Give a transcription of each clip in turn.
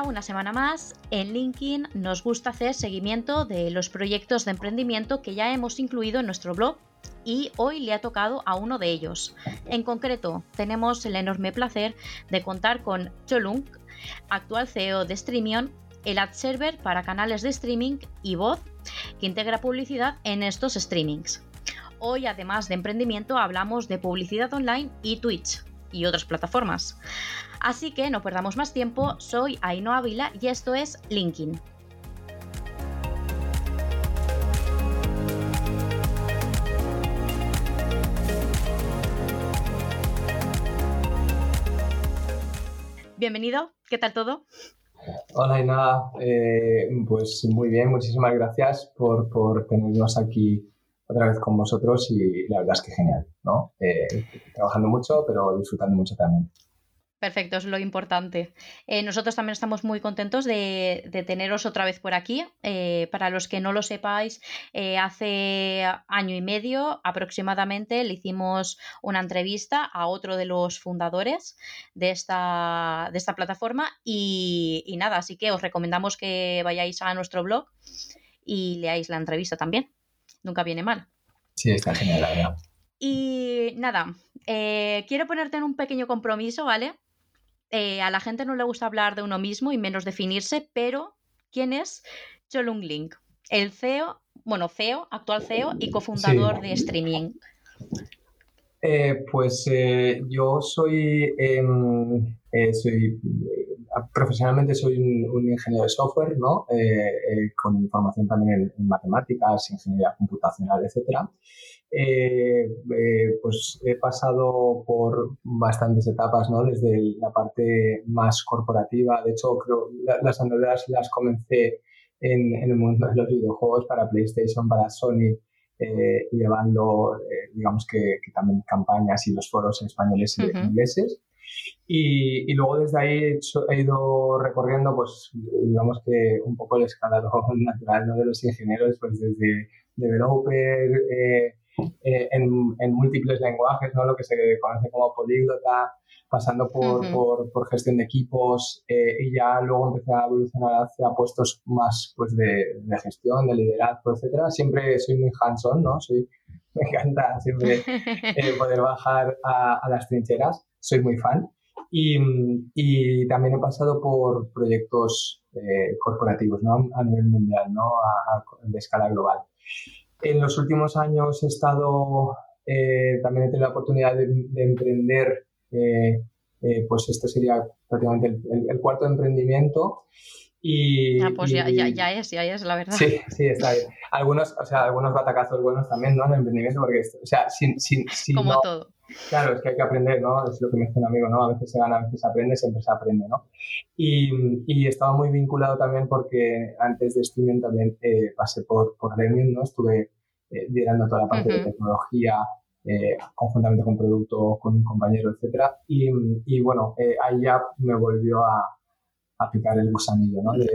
Una semana más. En LinkedIn nos gusta hacer seguimiento de los proyectos de emprendimiento que ya hemos incluido en nuestro blog y hoy le ha tocado a uno de ellos. En concreto, tenemos el enorme placer de contar con Cholung, actual CEO de Streamion, el ad server para canales de streaming y voz que integra publicidad en estos streamings. Hoy, además de emprendimiento, hablamos de publicidad online y Twitch y otras plataformas. Así que no perdamos más tiempo, soy Aino Ávila y esto es LinkedIn. Bienvenido, ¿qué tal todo? Hola Aina, eh, pues muy bien, muchísimas gracias por, por tenernos aquí otra vez con vosotros y la verdad es que genial, ¿no? Eh, trabajando mucho, pero disfrutando mucho también. Perfecto, es lo importante. Eh, nosotros también estamos muy contentos de, teneros otra vez por aquí. Eh, para los que no lo sepáis, hace año y medio aproximadamente le hicimos una entrevista a otro de los fundadores de esta, plataforma y nada, así que os recomendamos que vayáis a nuestro blog y leáis la entrevista también. Nunca viene mal. Sí, está genial, la verdad. Y nada, quiero ponerte en un pequeño compromiso, ¿vale? Eh, a la gente no le gusta hablar de uno mismo y menos definirse, pero ¿quién es Cholung Link? El CEO, bueno, CEO, actual CEO y cofundador de Streaming. Eh, pues eh, yo soy, em, soy profesionalmente soy un, ingeniero de software, ¿no? con formación también en, matemáticas, ingeniería computacional, etcétera. Eh, eh, pues he pasado por bastantes etapas, ¿no? Desde la parte más corporativa. De hecho, creo las andaduras las comencé en, el mundo de los videojuegos para PlayStation, para Sony, eh, llevando, digamos que, también campañas y los foros españoles y ingleses. Y, y, luego desde ahí he ido recorriendo, pues, digamos que un poco el escalado natural ¿no? de los ingenieros, pues desde developer, eh, en, múltiples lenguajes, ¿no? lo que se conoce como políglota, pasando por, por, gestión de equipos eh, y ya luego empecé a evolucionar hacia puestos más pues, de, de gestión, de liderazgo, etcétera. Siempre soy muy hands-on, ¿no? Soy, me encanta siempre eh, poder bajar a, a, las trincheras, soy muy fan. Y, y también he pasado por proyectos corporativos ¿no? a nivel mundial, ¿no? a, de escala global. En los últimos años he estado, eh, también he tenido la oportunidad de, emprender, eh, eh, pues este sería prácticamente el, cuarto emprendimiento. Y, ah, pues Ya, ya, ya, es, ya es, la verdad. Sí, sí, está bien. Algunos, o sea, algunos batacazos buenos también, ¿no? En el emprendimiento, porque, o sea, sin, sin, Como todo. Claro, es que hay que aprender, ¿no? Es lo que me dice un amigo, ¿no? A veces se gana, a veces se aprende, siempre se aprende, ¿no? Y, y estaba muy vinculado también porque antes de streaming también eh, pasé por, por Gremium, ¿no? Estuve eh, liderando toda la parte de tecnología, eh, conjuntamente con producto, con un compañero, etcétera. Y, y bueno, eh, ahí ya me volvió a, picar el gusanillo, ¿no? De,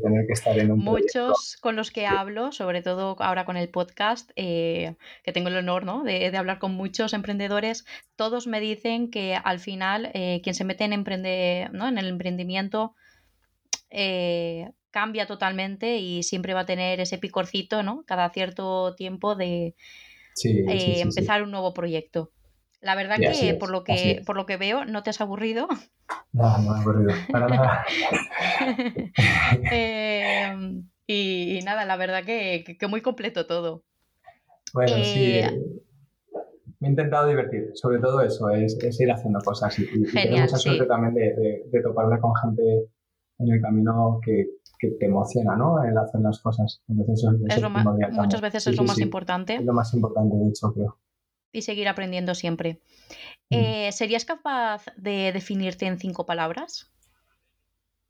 tener que estar en un Muchos con los que hablo, sobre todo ahora con el podcast, eh, que tengo el honor, ¿no? De, de, hablar con muchos emprendedores, todos me dicen que al final eh, quien se mete en, emprende, ¿no? en el emprendimiento eh, cambia totalmente y siempre va a tener ese picorcito, ¿no? Cada cierto tiempo de empezar un nuevo proyecto. La verdad que por lo que por lo que veo no te has aburrido. No, no he aburrido, para nada. Em, y, nada, la verdad que, que, muy completo todo. Bueno, sí. Eh, me he intentado divertir, sobre todo eso, es, es ir haciendo cosas. Y, tengo mucha suerte también de, de, toparme con gente en el camino que, que te emociona, ¿no? El hacer las cosas. Entonces, es, lo muchas veces es lo más importante. Es lo más importante, de hecho, creo y seguir aprendiendo siempre. Mm. Eh, ¿Serías capaz de definirte en cinco palabras?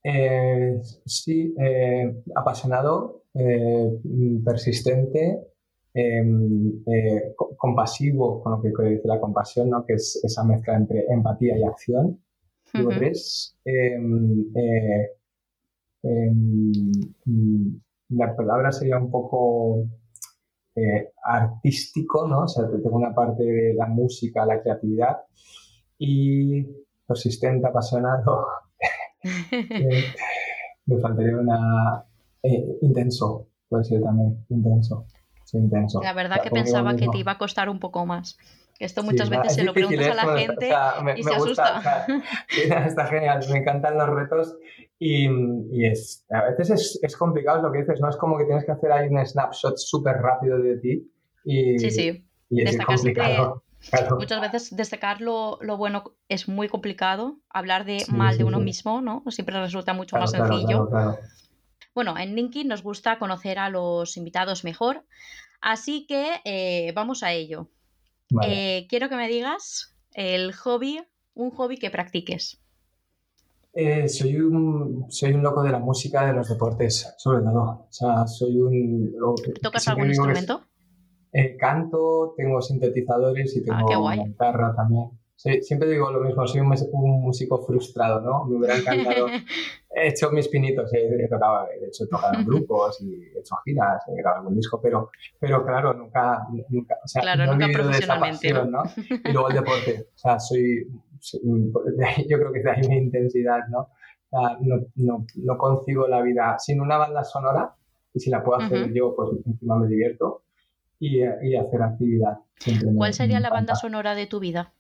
Eh, sí, eh, apasionado, persistente, em, compasivo, con lo que dice la compasión, ¿no? que es esa mezcla entre empatía y acción. tres, em, em, mm, la palabra sería un poco eh, artístico, ¿no? O sea, tengo una parte de la música, la creatividad y persistente, apasionado. me faltaría una... Eh, intenso, puede ser también, intenso. intenso. La verdad que pensaba que te iba a costar un poco más. Esto muchas veces se lo preguntas a la gente y se asusta. está genial, me encantan los retos y, y es, a veces es, es, complicado lo que dices, ¿no? Es como que tienes que hacer ahí un snapshot súper rápido de ti y, sí, sí. y es complicado. Muchas veces destacar lo, lo, bueno es muy complicado, hablar de mal de uno mismo, ¿no? Siempre resulta mucho más sencillo. Bueno, en LinkedIn nos gusta conocer a los invitados mejor, así que eh, vamos a ello. Eh, quiero que me digas el hobby, un hobby que practiques. Eh, soy, un, soy un loco de la música, de los deportes, sobre todo. O sea, soy un... ¿Tocas algún instrumento? Eh, canto, tengo sintetizadores y ah, tengo guitarra también. Siempre digo lo mismo, soy un, músico frustrado, ¿no? Me hubiera encantado. he hecho mis pinitos, he, tocado, he hecho, he tocado en grupos y he hecho giras, he grabado algún disco, pero, pero claro, nunca, nunca, o sea, claro, no nunca profesionalmente, pasión, ¿no? Y luego el deporte, o sea, soy, yo creo que de ahí mi intensidad, ¿no? O sea, no, no, no concibo la vida sin una banda sonora y si la puedo hacer yo, pues encima me divierto y, y hacer actividad. ¿Cuál sería la banda sonora de tu vida?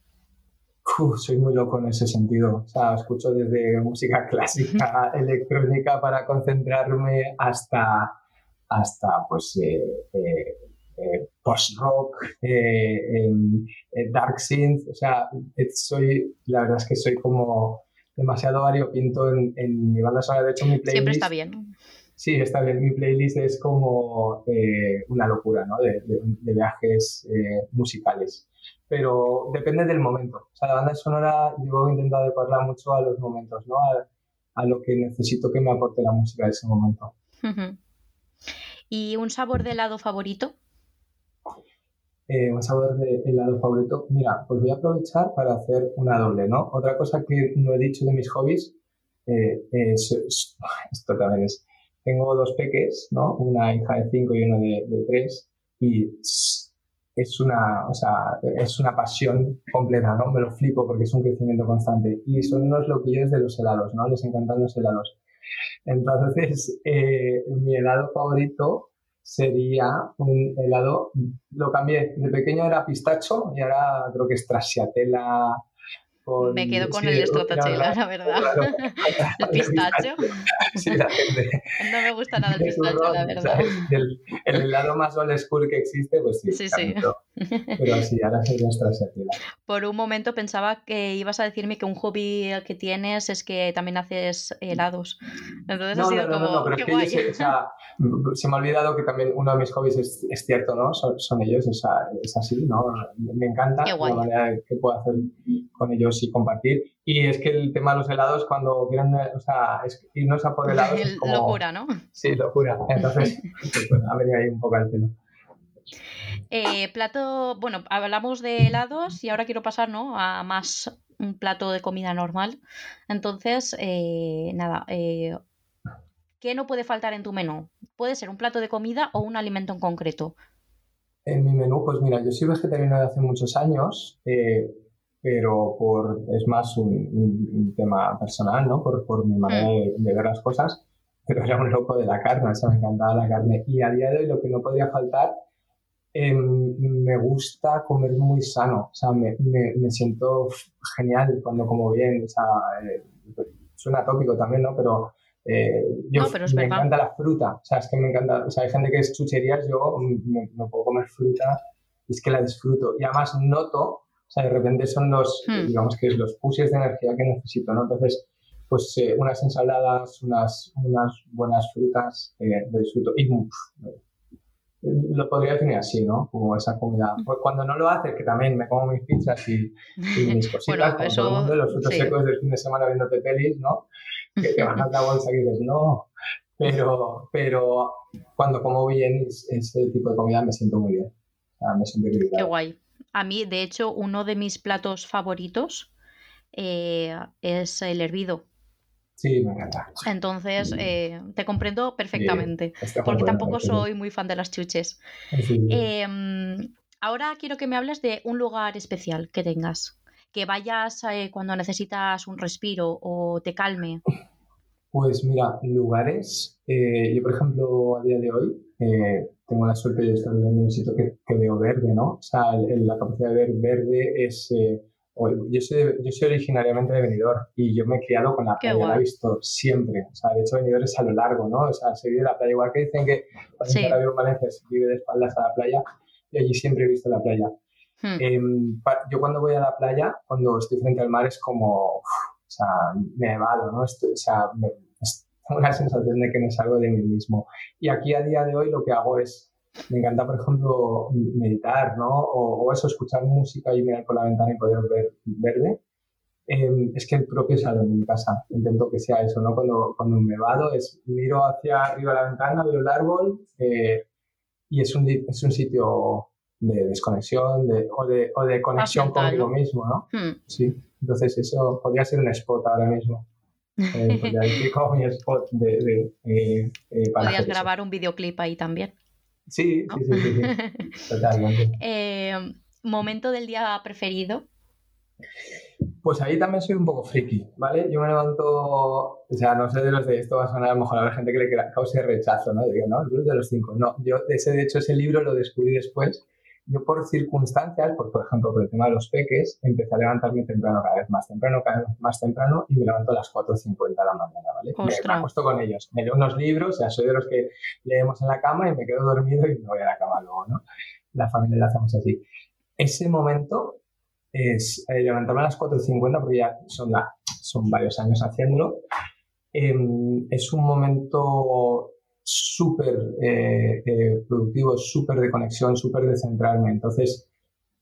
Soy muy loco en ese sentido. O sea, escucho desde música clásica, electrónica para concentrarme hasta, hasta pues, eh, eh, eh, post-rock, em, dark synth. O sea, soy, la verdad es que soy como demasiado variopinto en, en mi banda sonora. De hecho, mi playlist... Siempre está bien. Sí, está bien. Mi playlist es como una locura, ¿no? De, viajes musicales. Pero depende del momento. O sea, la banda sonora yo intento adecuarla mucho a los momentos, ¿no? A, lo que necesito que me aporte la música de ese momento. ¿Y un sabor de helado favorito? Eh, un sabor de helado favorito. Mira, pues voy a aprovechar para hacer una doble, ¿no? Otra cosa que no he dicho de mis hobbies, es, esto también es tengo dos peques, ¿no? Una hija de cinco y uno de, tres, y es una, o sea, es una pasión completa, ¿no? Me lo flipo porque es un crecimiento constante. Y son unos loquillos de los helados, ¿no? Les encantan los helados. Entonces, eh, mi helado favorito sería un helado, lo cambié, de pequeño era pistacho y ahora creo que es trasiatela, me quedo con el estratachela, la verdad. el pistacho. no me gusta nada el pistacho, la verdad. El, el, lado más old school que existe, pues sí. Sí, sí. Pero sí, ahora sería estrachatela. Por un momento pensaba que ibas a decirme que un hobby que tienes es que también haces helados. Entonces no, ha sido no, como. No, pero es que o sea, se me ha olvidado que también uno de mis hobbies es, es cierto, ¿no? Son, son ellos, o sea, es así, ¿no? Me encanta la manera que puedo hacer con ellos y compartir. Y es que el tema de los helados, cuando quieran, o sea, es irnos a por helados. Es como... Locura, ¿no? Sí, locura. Entonces, pues, bueno, ha venido ahí un poco al pelo. Eh, plato, bueno, hablamos de helados y ahora quiero pasar ¿no? a más un plato de comida normal. Entonces, eh, nada, eh, ¿qué no puede faltar en tu menú? Puede ser un plato de comida o un alimento en concreto. En mi menú, pues mira, yo soy vegetariano de hace muchos años, pero por, es más un, tema personal, ¿no? Por, por mi manera mm. de, ver las cosas, pero era un loco de la carne, o sea, me encantaba la carne. Y a día de hoy lo que no podría faltar, em, me gusta comer muy sano, o sea, me, me, siento genial cuando como bien, o sea, eh, suena tópico también, ¿no? Pero eh, yo me encanta la fruta, o sea, es que me encanta, o sea, hay gente que es chucherías, yo me, puedo comer fruta y es que la disfruto. Y además noto o sea, de repente son los, hmm. digamos que es los pushes de energía que necesito, ¿no? Entonces, pues eh, unas ensaladas, unas, unas buenas frutas, eh, disfruto. Y lo podría definir así, ¿no? Como esa comida. Hmm. Pues cuando no lo haces, que también me como mis pizzas y, mis cositas, bueno, todo el mundo, los frutos secos del fin de semana viéndote pelis, ¿no? Que te van a la bolsa y dices, no. Pero, pero cuando como bien ese tipo de comida me siento muy bien. O sea, me siento equilibrado. Qué guay. A mí, de hecho, uno de mis platos favoritos eh, es el hervido. Sí, me encanta. Entonces, eh, te comprendo perfectamente, porque tampoco soy muy fan de las chuches. Em, ahora quiero que me hables de un lugar especial que tengas, que vayas eh, cuando necesitas un respiro o te calme. Pues mira, lugares, yo por ejemplo a día de hoy tengo la suerte de estar viviendo en un sitio que, veo verde, ¿no? O sea, la capacidad de ver verde es... Eh, yo, soy, yo soy originariamente de Benidorm y yo me he criado con la playa, la he visto siempre. O sea, de hecho Benidorm es a lo largo, ¿no? O sea, se vive la playa, igual que dicen que sí. vivo en Valencia se vive de espaldas a la playa, y allí siempre he visto la playa. Hmm. Em, yo cuando voy a la playa, cuando estoy frente al mar, es como, o sea, me evado, ¿no? Estoy, o sea, me, la sensación de que me salgo de mí mismo. Y aquí a día de hoy lo que hago es, me encanta, por ejemplo, meditar, ¿no? O, eso, escuchar música y mirar por la ventana y poder ver verde. Em, es que el propio salón de mi casa, intento que sea eso, ¿no? Cuando, cuando me vado es, miro hacia arriba la ventana, veo el árbol eh, y es un, es un sitio de desconexión de, o, de, o de conexión conmigo mismo, ¿no? Hmm. Sí, entonces eso podría ser un spot ahora mismo. Eh, mi spot de, eh, eh, Podrías grabar un videoclip ahí también. Sí, sí, sí, sí, totalmente. ¿Momento del día preferido? Pues ahí también soy un poco friki, ¿vale? Yo me levanto, o sea, no sé de los de esto va a sonar a lo mejor a la gente que le cause rechazo, ¿no? Digo, no, el de los cinco. No, yo ese, de hecho ese libro lo descubrí después yo por circunstancias, por, por ejemplo, por el tema de los peques, empecé a levantarme temprano, cada vez más temprano, cada vez más temprano, y me levanto a las 4.50 de la mañana, ¿vale? Me, acuesto con ellos. Me leo unos libros, o sea, soy de los que leemos en la cama y me quedo dormido y me voy a la cama luego, ¿no? La familia la hacemos así. Ese momento es eh, levantarme a las 4.50 porque ya son, la, son varios años haciéndolo. Em, es un momento súper eh, eh, productivo, súper de conexión, súper de centrarme. Entonces,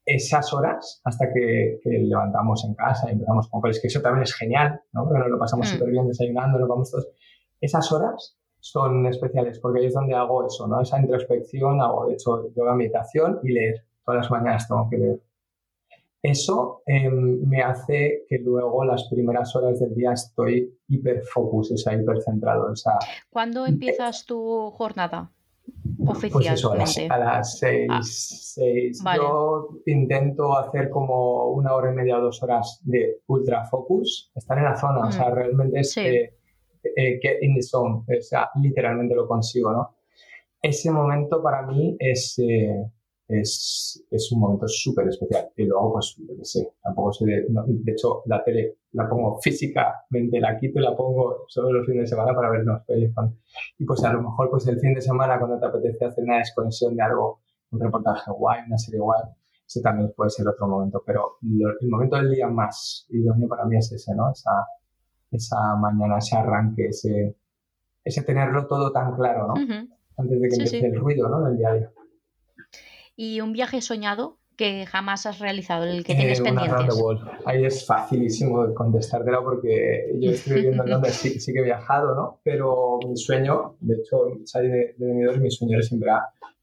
esas horas hasta que, levantamos en casa y empezamos con es que eso también es genial, ¿no? Porque nos lo pasamos mm. súper bien desayunando, nos vamos todos. Esas horas son especiales porque ahí es donde hago eso, ¿no? Esa introspección, hago de hecho yoga, meditación y leer. Todas las mañanas tengo que leer. Eso em, me hace que luego las primeras horas del día estoy hiperfocus, o sea, hipercentrado. O sea, ¿Cuándo empiezas tu jornada? Oficialmente. Pues eso, a las, seis. Ah, Yo intento hacer como una hora y media o dos horas de ultra focus, estar en la zona, o sea, mm. realmente es eh, get in the zone, o sea, literalmente lo consigo, ¿no? Ese momento para mí es, eh, es, es un momento súper especial. Y luego, pues, no sé, tampoco sé, de, de, hecho, la tele la pongo físicamente, la quito y la pongo solo los fines de semana para ver unos pelis. Y pues a lo mejor, pues el fin de semana, cuando te apetece hacer una desconexión de algo, un reportaje guay, una serie guay, ese también puede ser otro momento. Pero el momento del día más idóneo para mí es ese, ¿no? Esa, esa mañana, ese arranque, ese, ese tenerlo todo tan claro, ¿no? Antes de que empiece el ruido, ¿no? Del diario y un viaje soñado que jamás has realizado, el que tienes eh, pendientes. Ahí es facilísimo contestártelo porque yo estoy viviendo en Londres, sí, sí, que he viajado, ¿no? Pero mi sueño, de hecho, salir de, de Benidorm, mi sueño era siempre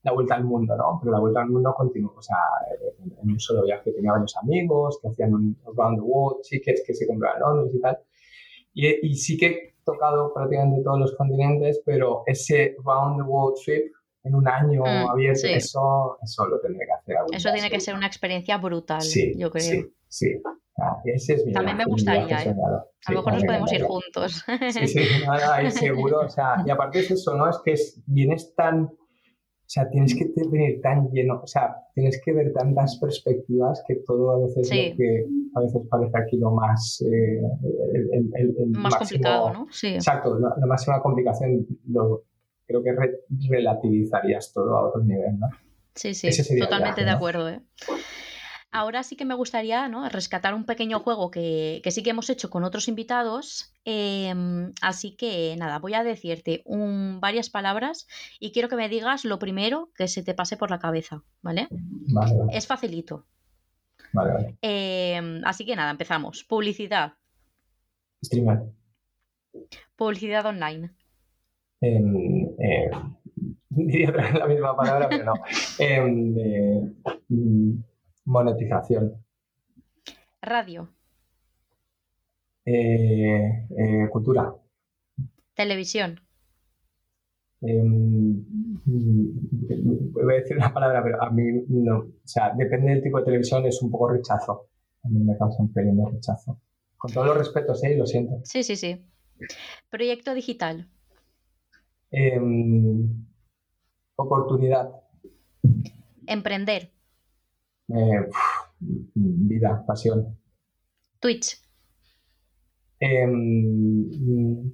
la vuelta al mundo, ¿no? Pero la vuelta al mundo continuó, o sea, en, un solo viaje tenía varios amigos que hacían un round the world tickets que se compraban en Londres y tal. Y, y sí que he tocado prácticamente todos los continentes, pero ese round the world trip en un año mm, abierto, eso, eso lo tendré que hacer. Eso tiene que ser una experiencia brutal, yo creo. Sí, sí. Ah, ese es mi También me gustaría, ¿eh? a lo mejor nos podemos ir juntos. Sí, sí, nada, seguro. O sea, y aparte es eso, ¿no? Es que es, vienes tan. O sea, tienes que venir tan lleno, o sea, tienes que ver tantas perspectivas que todo a veces lo que a veces parece aquí lo más eh, el, el, más complicado, ¿no? Sí. Exacto, la, la máxima complicación lo, creo que relativizarías todo a otro nivel, ¿no? Sí, sí, totalmente de acuerdo. ¿eh? Ahora sí que me gustaría ¿no? rescatar un pequeño juego que, sí que hemos hecho con otros invitados. Em, así que nada, voy a decirte un, varias palabras y quiero que me digas lo primero que se te pase por la cabeza, ¿vale? vale, Es facilito. Vale, vale. Em, así que nada, empezamos. Publicidad. Streamer. Publicidad online en, eh, diría la misma palabra, pero no, en mm, monetización. Radio. Eh, eh, cultura. Televisión. Em, voy a decir una palabra, pero a mí no. O sea, depende del tipo de televisión, es un poco rechazo. A mí me causa un de rechazo. Con todos los respetos, ¿eh? Lo siento. Sí, sí, sí. Proyecto digital. Em, oportunidad. Emprender. Eh, vida, pasión. Twitch. Em,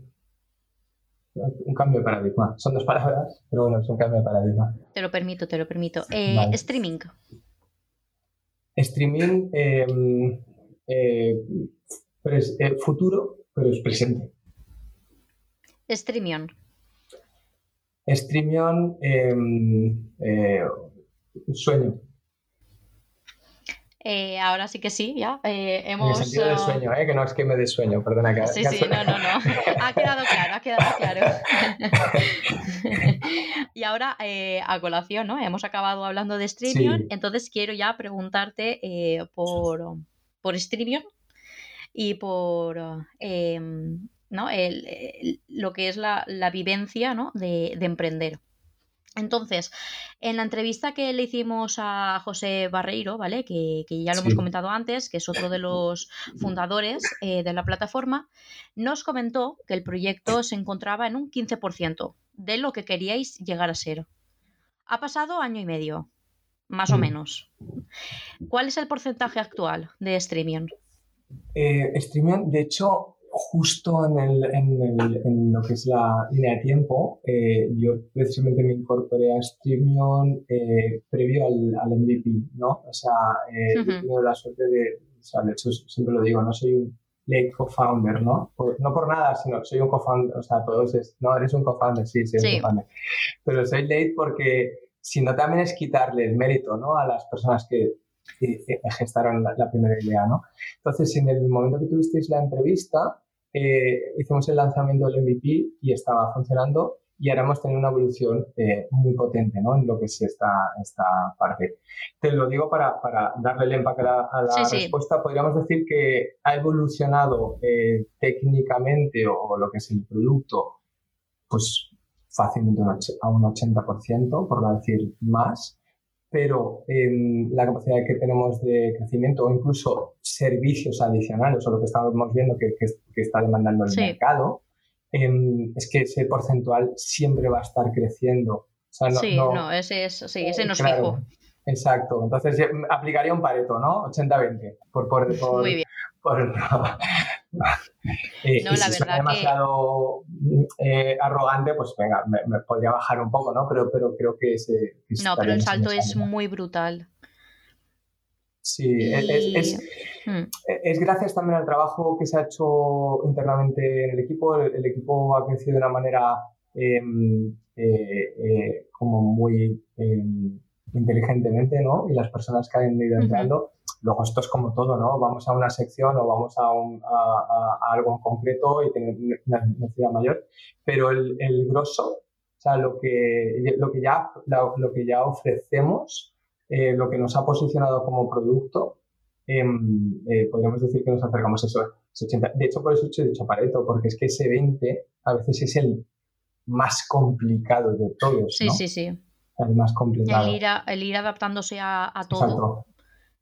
un cambio de paradigma. Son dos palabras, pero bueno, es un cambio de paradigma. Te lo permito, te lo permito. Eh, streaming. Streaming, em, eh, eh, futuro, pero es presente. Streamion. Streamion, em, sueño. Eh, ahora sí que sí, ya. Eh, hemos, en el sentido del sueño, ¿eh? que no es que me dé sueño, perdona. Que, sí, sí, no, no, no. Ha quedado claro, ha quedado claro. y ahora, eh, a colación, ¿no? Hemos acabado hablando de Streamion, entonces quiero ya preguntarte por, por Streamion y por ¿no? El, lo que es la, la vivencia ¿no? de, de emprender. Entonces, en la entrevista que le hicimos a José Barreiro, ¿vale? Que, ya lo hemos comentado antes, que es otro de los fundadores eh, de la plataforma, nos comentó que el proyecto se encontraba en un 15% de lo que queríais llegar a ser. Ha pasado año y medio, más o mm. menos. ¿Cuál es el porcentaje actual de Streamion? Eh, Streamion, de hecho, justo en, el, en, el, en, lo que es la línea de tiempo, eh, yo precisamente me incorporé a Streamion eh, previo al, al, MVP, ¿no? O sea, eh, he tenido la suerte de, o sea, de hecho siempre lo digo, no soy un late co-founder, ¿no? no por nada, sino soy un co-founder, o sea, todos es, no, eres un co-founder, sí, sí, un co-founder. Pero soy late porque si no también es quitarle el mérito, ¿no? A las personas que gestaron la, la, primera idea, ¿no? Entonces, en el momento que tuvisteis la entrevista, eh, hicimos el lanzamiento del MVP y estaba funcionando y ahora hemos tenido una evolución eh, muy potente ¿no? en lo que es esta, esta parte. Te lo digo para, para darle el empaque a la, respuesta. Podríamos decir que ha evolucionado eh, técnicamente o, lo que es el producto, pues fácilmente a un 80%, por no decir más pero em, la capacidad que tenemos de crecimiento o incluso servicios adicionales o lo que estamos viendo que, que, está demandando el mercado, em, es que ese porcentual siempre va a estar creciendo. sí, no, ese, es, sí, ese no es fijo. Exacto, entonces aplicaría un pareto, ¿no? 80-20. Por, por, Muy bien. Eh, no, si verdad demasiado eh, arrogante, pues venga, me, podría bajar un poco, ¿no? Pero, pero creo que ese... no, pero el salto es muy brutal. Sí, es, hmm. es, gracias también al trabajo que se ha hecho internamente en el equipo. El, equipo ha crecido de una manera em, eh, como muy em, inteligentemente, ¿no? Y las personas que han ido entrando Luego esto es como todo, ¿no? Vamos a una sección o vamos a, algo en concreto y tener una necesidad mayor, pero el, el grosso, o sea, lo que, lo que, ya, lo, que ya ofrecemos, eh, lo que nos ha posicionado como producto, em, eh, podríamos decir que nos acercamos a eso, 80. De hecho, por eso he dicho Pareto, porque es que ese 20 a veces es el más complicado de todos. Sí, sí, sí. El más complicado. El ir, adaptándose a, todo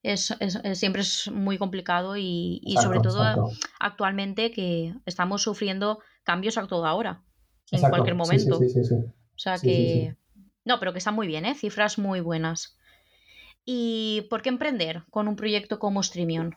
es, siempre es muy complicado y, sobre todo actualmente que estamos sufriendo cambios a toda hora, en cualquier momento. Sí, sí, o sea que... No, pero que están muy bien, ¿eh? cifras muy buenas. ¿Y por qué emprender con un proyecto como Streamion?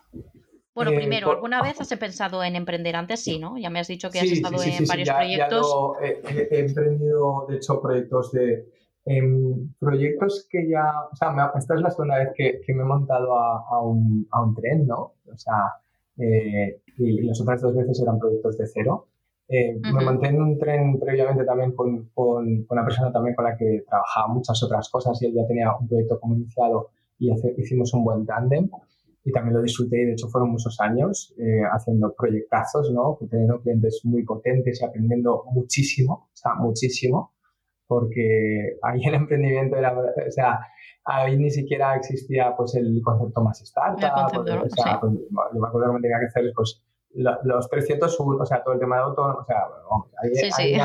Bueno, eh, primero, ¿alguna vez has pensado en emprender antes? Sí, ¿no? Ya me has dicho que has estado en varios proyectos. he, emprendido, de hecho, proyectos de, en proyectos que ya, o sea, esta es la segunda vez que, que me he montado a, a, un, a, un, tren, ¿no? O sea, eh, y, las otras dos veces eran proyectos de cero. Eh, Me monté en un tren previamente también con, con, con, una persona también con la que trabajaba muchas otras cosas y él ya tenía un proyecto como iniciado y hicimos un buen tándem y también lo disfruté y de hecho fueron muchos años eh, haciendo proyectazos, ¿no? Teniendo clientes muy potentes y aprendiendo muchísimo, o sea, muchísimo porque ahí el emprendimiento era, o sea, ahí ni siquiera existía pues el concepto más startup, pues, o sea, pues, yo me acuerdo que me tenía que hacer pues los 300, o sea, todo el tema de autónomo, o sea, ahí, sí, sí.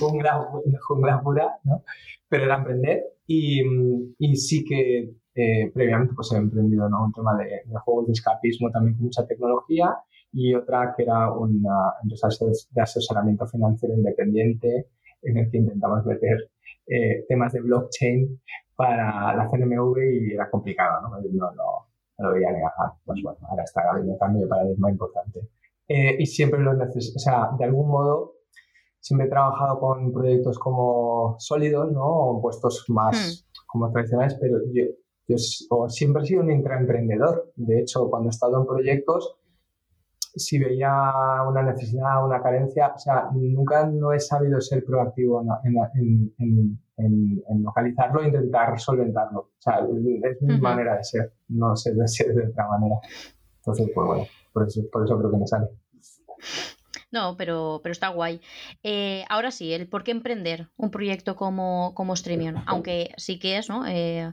jungla, jungla, pura, ¿no? Pero era emprender y, y sí que eh, previamente pues he emprendido, ¿no? Un tema de, de juegos de escapismo también con mucha tecnología y otra que era una empresa de asesoramiento financiero independiente en el que intentamos meter eh, temas de blockchain para la CNMV y era complicado, ¿no? No, no, lo veía negar. Pues bueno, ahora está habiendo un cambio de paradigma importante. Eh, y siempre lo necesito, o sea, de algún modo, siempre he trabajado con proyectos como sólidos, ¿no? O puestos más hmm. como tradicionales, pero yo, yo siempre he sido un intraemprendedor. De hecho, cuando he estado en proyectos, si veía una necesidad, una carencia, o sea, nunca no he sabido ser proactivo en, en, en, localizarlo e intentar solventarlo. O sea, es mi manera de ser, no sé de ser de otra manera. Entonces, pues bueno, por eso, por eso creo que me sale. No, pero, pero está guay. Eh, ahora sí, el por qué emprender un proyecto como, como Streamion, aunque sí que es, ¿no? Eh,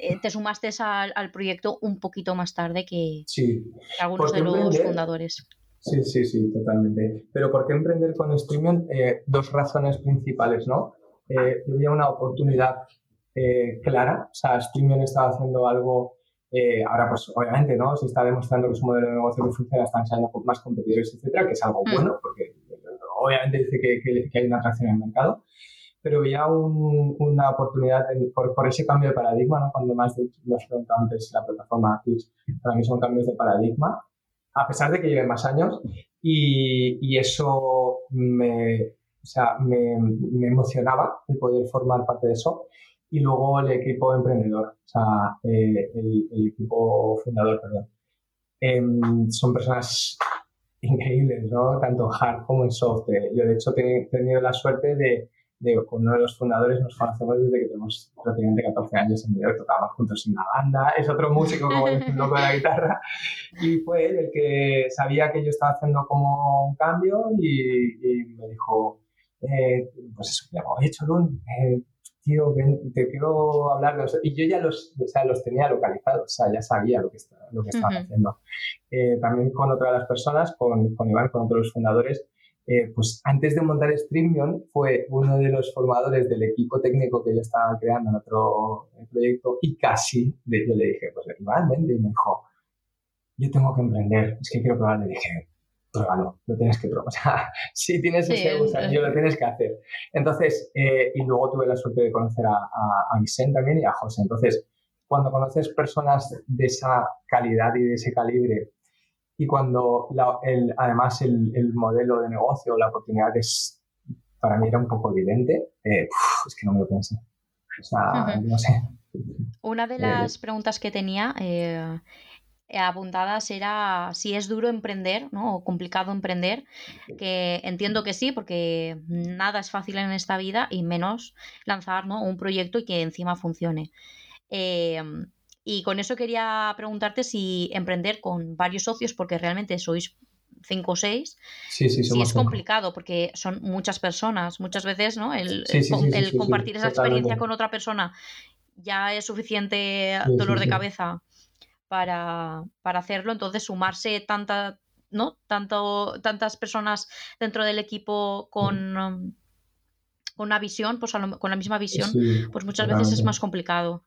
eh, te sumaste al, al, proyecto un poquito más tarde que, algunos de los fundadores. Sí, sí, sí, totalmente. Pero ¿por qué emprender con Streamion? dos razones principales, ¿no? había una oportunidad clara, o sea, Streamion estaba haciendo algo eh, ahora, pues obviamente, ¿no? Se está demostrando que su modelo de negocio que funciona, están saliendo más competidores, etcétera, que es algo mm. bueno, porque obviamente dice que, que, hay una atracción en el mercado, pero veía una oportunidad por, por, ese cambio de paradigma, ¿no? Cuando más de los antes la plataforma Twitch, para mí son cambios de paradigma, a pesar de que lleven más años, y, y eso me, o sea, me, me emocionaba el poder formar parte de eso y luego el equipo emprendedor, o sea, eh, el, equipo fundador, perdón. Em, son personas increíbles, ¿no? Tanto hard como en soft. Yo, de hecho, he tenido la suerte de, de, con uno de los fundadores nos conocemos desde que tenemos prácticamente 14 años en medio, tocábamos juntos en una banda, es otro músico como el loco de la guitarra, y fue él el que sabía que yo estaba haciendo como un cambio y, me dijo, eh, pues eso, llamó, oye, Cholun, eh, tío, te quiero hablar de Y yo ya los, o sea, los tenía localizados, o sea, ya sabía lo que, lo que estaban haciendo. Eh, también con otra de las personas, con, con Iván, con otros de los fundadores, eh, pues antes de montar Streamion fue uno de los formadores del equipo técnico que yo estaba creando en otro proyecto y casi yo le dije, pues Iván, vende, y me dijo, yo tengo que emprender, es que quiero probar, le dije, pruébalo, lo tienes que probar. O sea, si tienes ese gusanillo, lo tienes que hacer. Entonces, eh, y luego tuve la suerte de conocer a, a, Vicente también y a José. Entonces, cuando conoces personas de esa calidad y de ese calibre, y cuando el, además el, el, modelo de negocio, la oportunidad es, para mí era un poco evidente, eh, es que no me lo pensé. O sea, no sé. Una de eh, las preguntas que tenía apuntadas era si es duro emprender, ¿no? O complicado emprender, que entiendo que sí, porque nada es fácil en esta vida y menos lanzar ¿no? un proyecto y que encima funcione. Em, y con eso quería preguntarte si emprender con varios socios, porque realmente sois cinco o seis, sí, sí, si es complicado, porque son muchas personas. Muchas veces, ¿no? El, el compartir esa experiencia con otra persona ya es suficiente dolor de cabeza para, hacerlo. Entonces, sumarse tanta, ¿no? Tanto, tantas personas dentro del equipo con, um, con una visión, pues con la misma visión, pues muchas veces es más complicado.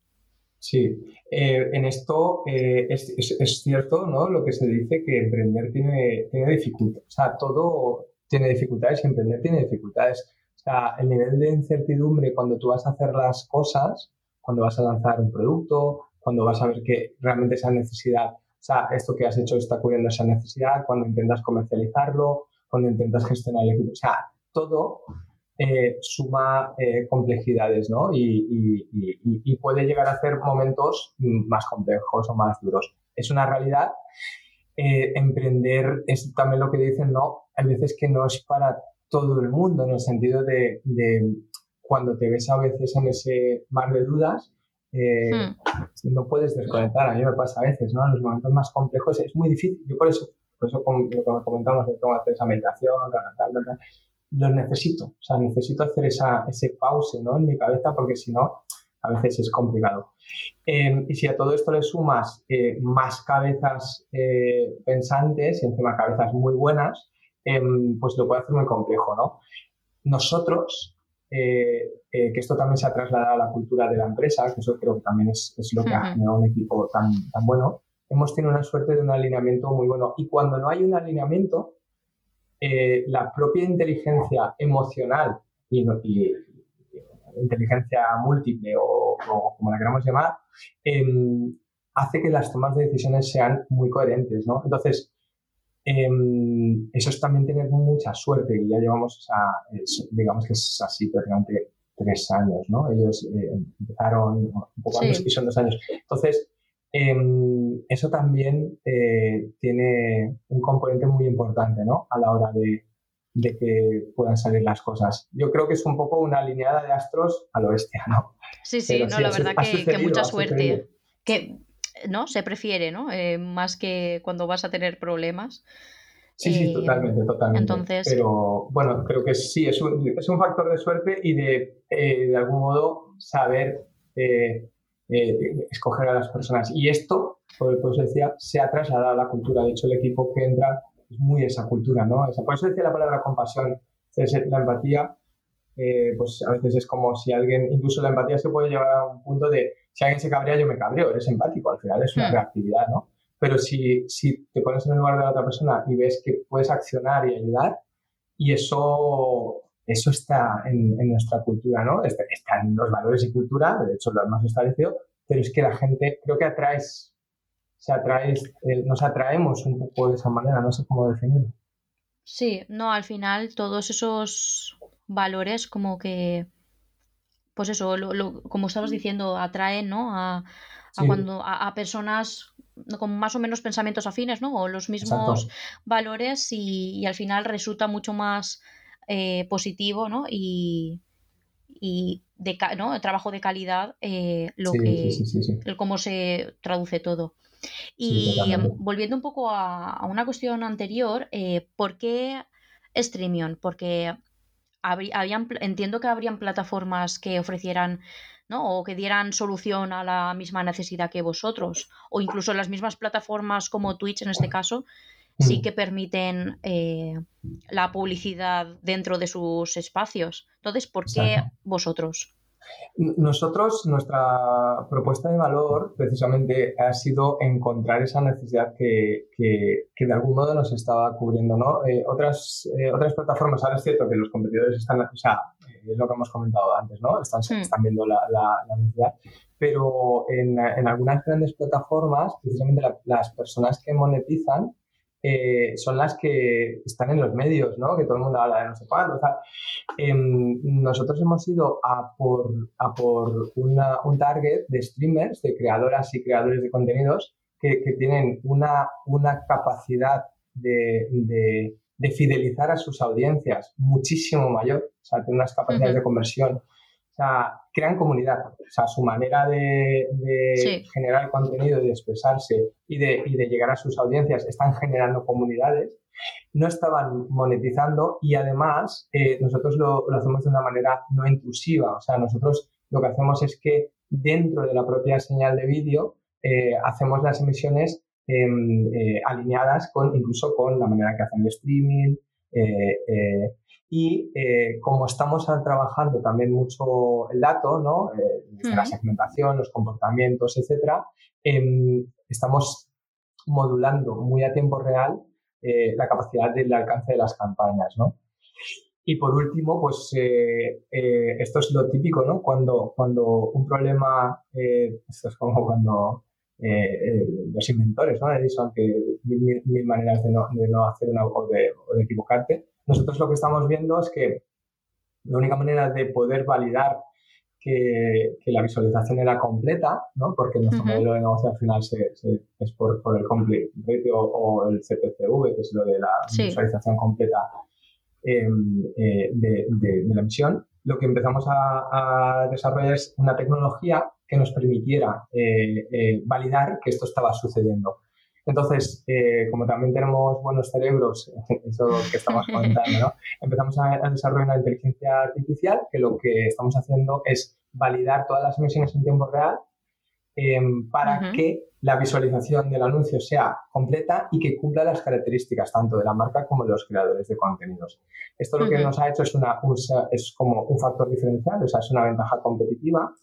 Sí, eh, en esto eh, es, es, cierto ¿no? lo que se dice que emprender tiene, tiene dificultades. O sea, todo tiene dificultades y emprender tiene dificultades. O sea, el nivel de incertidumbre cuando tú vas a hacer las cosas, cuando vas a lanzar un producto, cuando vas a ver que realmente esa necesidad, o sea, esto que has hecho está cubriendo esa necesidad, cuando intentas comercializarlo, cuando intentas gestionar el equipo, o sea, todo eh, suma eh, complejidades, ¿no? Y, puede llegar a hacer momentos más complejos o más duros. Es una realidad. Eh, emprender es también lo que dicen, ¿no? Hay veces que no es para todo el mundo, en el sentido de cuando te ves a veces en ese mar de dudas, eh, hmm. no puedes desconectar. A mí me pasa a veces, ¿no? En los momentos más complejos es muy difícil. Yo por eso, por eso como, comentamos, tengo que hacer esa meditación, lo necesito. O sea, necesito hacer esa, ese pause, ¿no? En mi cabeza porque si no, a veces es complicado. Em, y si a todo esto le sumas eh, más cabezas eh, pensantes y encima cabezas muy buenas, pues lo puede hacer muy complejo, ¿no? Nosotros, eh, eh, que esto también se ha trasladado a la cultura de la empresa, que eso creo que también es, es lo que ha generado un equipo tan, tan bueno. hemos tenido una suerte de un alineamiento muy bueno. Y cuando no hay un alineamiento, eh, la propia inteligencia emocional y, inteligencia múltiple o, como la queramos llamar, em, hace que las tomas de decisiones sean muy coherentes, ¿no? Entonces, em, eso es también tener mucha suerte y ya llevamos, digamos que es así prácticamente tres años, ¿no? Ellos eh, empezaron un poco antes y son dos años. Entonces, Em, eso también eh, tiene un componente muy importante ¿no? a la hora de, que puedan salir las cosas. Yo creo que es un poco una alineada de astros al oeste, ¿no? Sí, sí, no, la verdad que, mucha suerte. Que no se prefiere, ¿no? Eh, más que cuando vas a tener problemas. Sí, sí, eh, totalmente, totalmente. Entonces... Pero bueno, creo que sí, es un, es un factor de suerte y de, de algún modo saber eh, escoger a las personas. Y esto, por eso decía, se ha trasladado a la cultura. De hecho, el equipo que entra es muy esa cultura, ¿no? por eso decía la palabra compasión. la empatía, eh, pues a veces es como si alguien, incluso la empatía se puede llevar a un punto de, si alguien se cabrea, yo me cabreo, eres empático, al final es una hmm. reactividad, ¿no? Pero si, si te pones en el lugar de la otra persona y ves que puedes accionar y ayudar, y eso eso está en, nuestra cultura, ¿no? Está, en los valores y cultura, de hecho lo hemos establecido, pero es que la gente, creo que atraes, se eh, nos atraemos un poco de esa manera, no sé cómo definirlo. Sí, no, al final todos esos valores como que, pues eso, como estabas diciendo, atraen, ¿no? A, cuando a, personas con más o menos pensamientos afines, ¿no? O los mismos valores y, al final resulta mucho más eh, positivo ¿no? y, y de, ¿no? trabajo de calidad eh, lo que el cómo se traduce todo. Y volviendo un poco a, una cuestión anterior, eh, ¿por qué Streamion? Porque habían, entiendo que habrían plataformas que ofrecieran ¿no? o que dieran solución a la misma necesidad que vosotros, o incluso las mismas plataformas como Twitch en este caso, sí que permiten eh, la publicidad dentro de sus espacios. Entonces, ¿por qué vosotros? Nosotros, nuestra propuesta de valor precisamente ha sido encontrar esa necesidad que, de algún modo nos estaba cubriendo. ¿no? Eh, otras, eh, otras plataformas, ahora es cierto que los competidores están, o sea, es lo que hemos comentado antes, ¿no? están, están viendo la, necesidad, pero en, algunas grandes plataformas, precisamente las personas que monetizan eh, son las que están en los medios, ¿no? Que todo el mundo habla de no sé cuándo. Em, nosotros hemos ido a por, a por un target de streamers, de creadoras y creadores de contenidos que, tienen una, una capacidad de, de, fidelizar a sus audiencias muchísimo mayor, o sea, tienen unas capacidades de conversión o sea, crean comunidad. O sea, su manera de, generar contenido, de expresarse y de, llegar a sus audiencias están generando comunidades. No estaban monetizando y además eh, nosotros lo, hacemos de una manera no intrusiva. O sea, nosotros lo que hacemos es que dentro de la propia señal de vídeo eh, hacemos las emisiones em, eh, alineadas con incluso con la manera que hacen el streaming, y eh, como estamos trabajando también mucho el dato, ¿no? Eh, la segmentación, los comportamientos, etcétera, em, estamos modulando muy a tiempo real eh, la capacidad del alcance de las campañas, ¿no? Y por último, pues esto es lo típico, ¿no? Cuando, cuando un problema, esto es como cuando los inventores, ¿no? Edison, que mil, mil, maneras de no, de no hacer una o de, o de equivocarte, nosotros lo que estamos viendo es que la única manera de poder validar que, la visualización era completa, ¿no? porque nuestro modelo de negocio al final es por, el complete o, el CPCV, que es lo de la visualización completa em, eh, de, la emisión, lo que empezamos a, desarrollar es una tecnología que nos permitiera eh, eh, validar que esto estaba sucediendo. Entonces, eh, como también tenemos buenos cerebros, eso que estamos comentando, ¿no? empezamos a, desarrollar una inteligencia artificial que lo que estamos haciendo es validar todas las emisiones en tiempo real em, para que la visualización del anuncio sea completa y que cumpla las características tanto de la marca como de los creadores de contenidos. Esto lo que nos ha hecho es, una, es como un factor diferencial, o sea, es una ventaja competitiva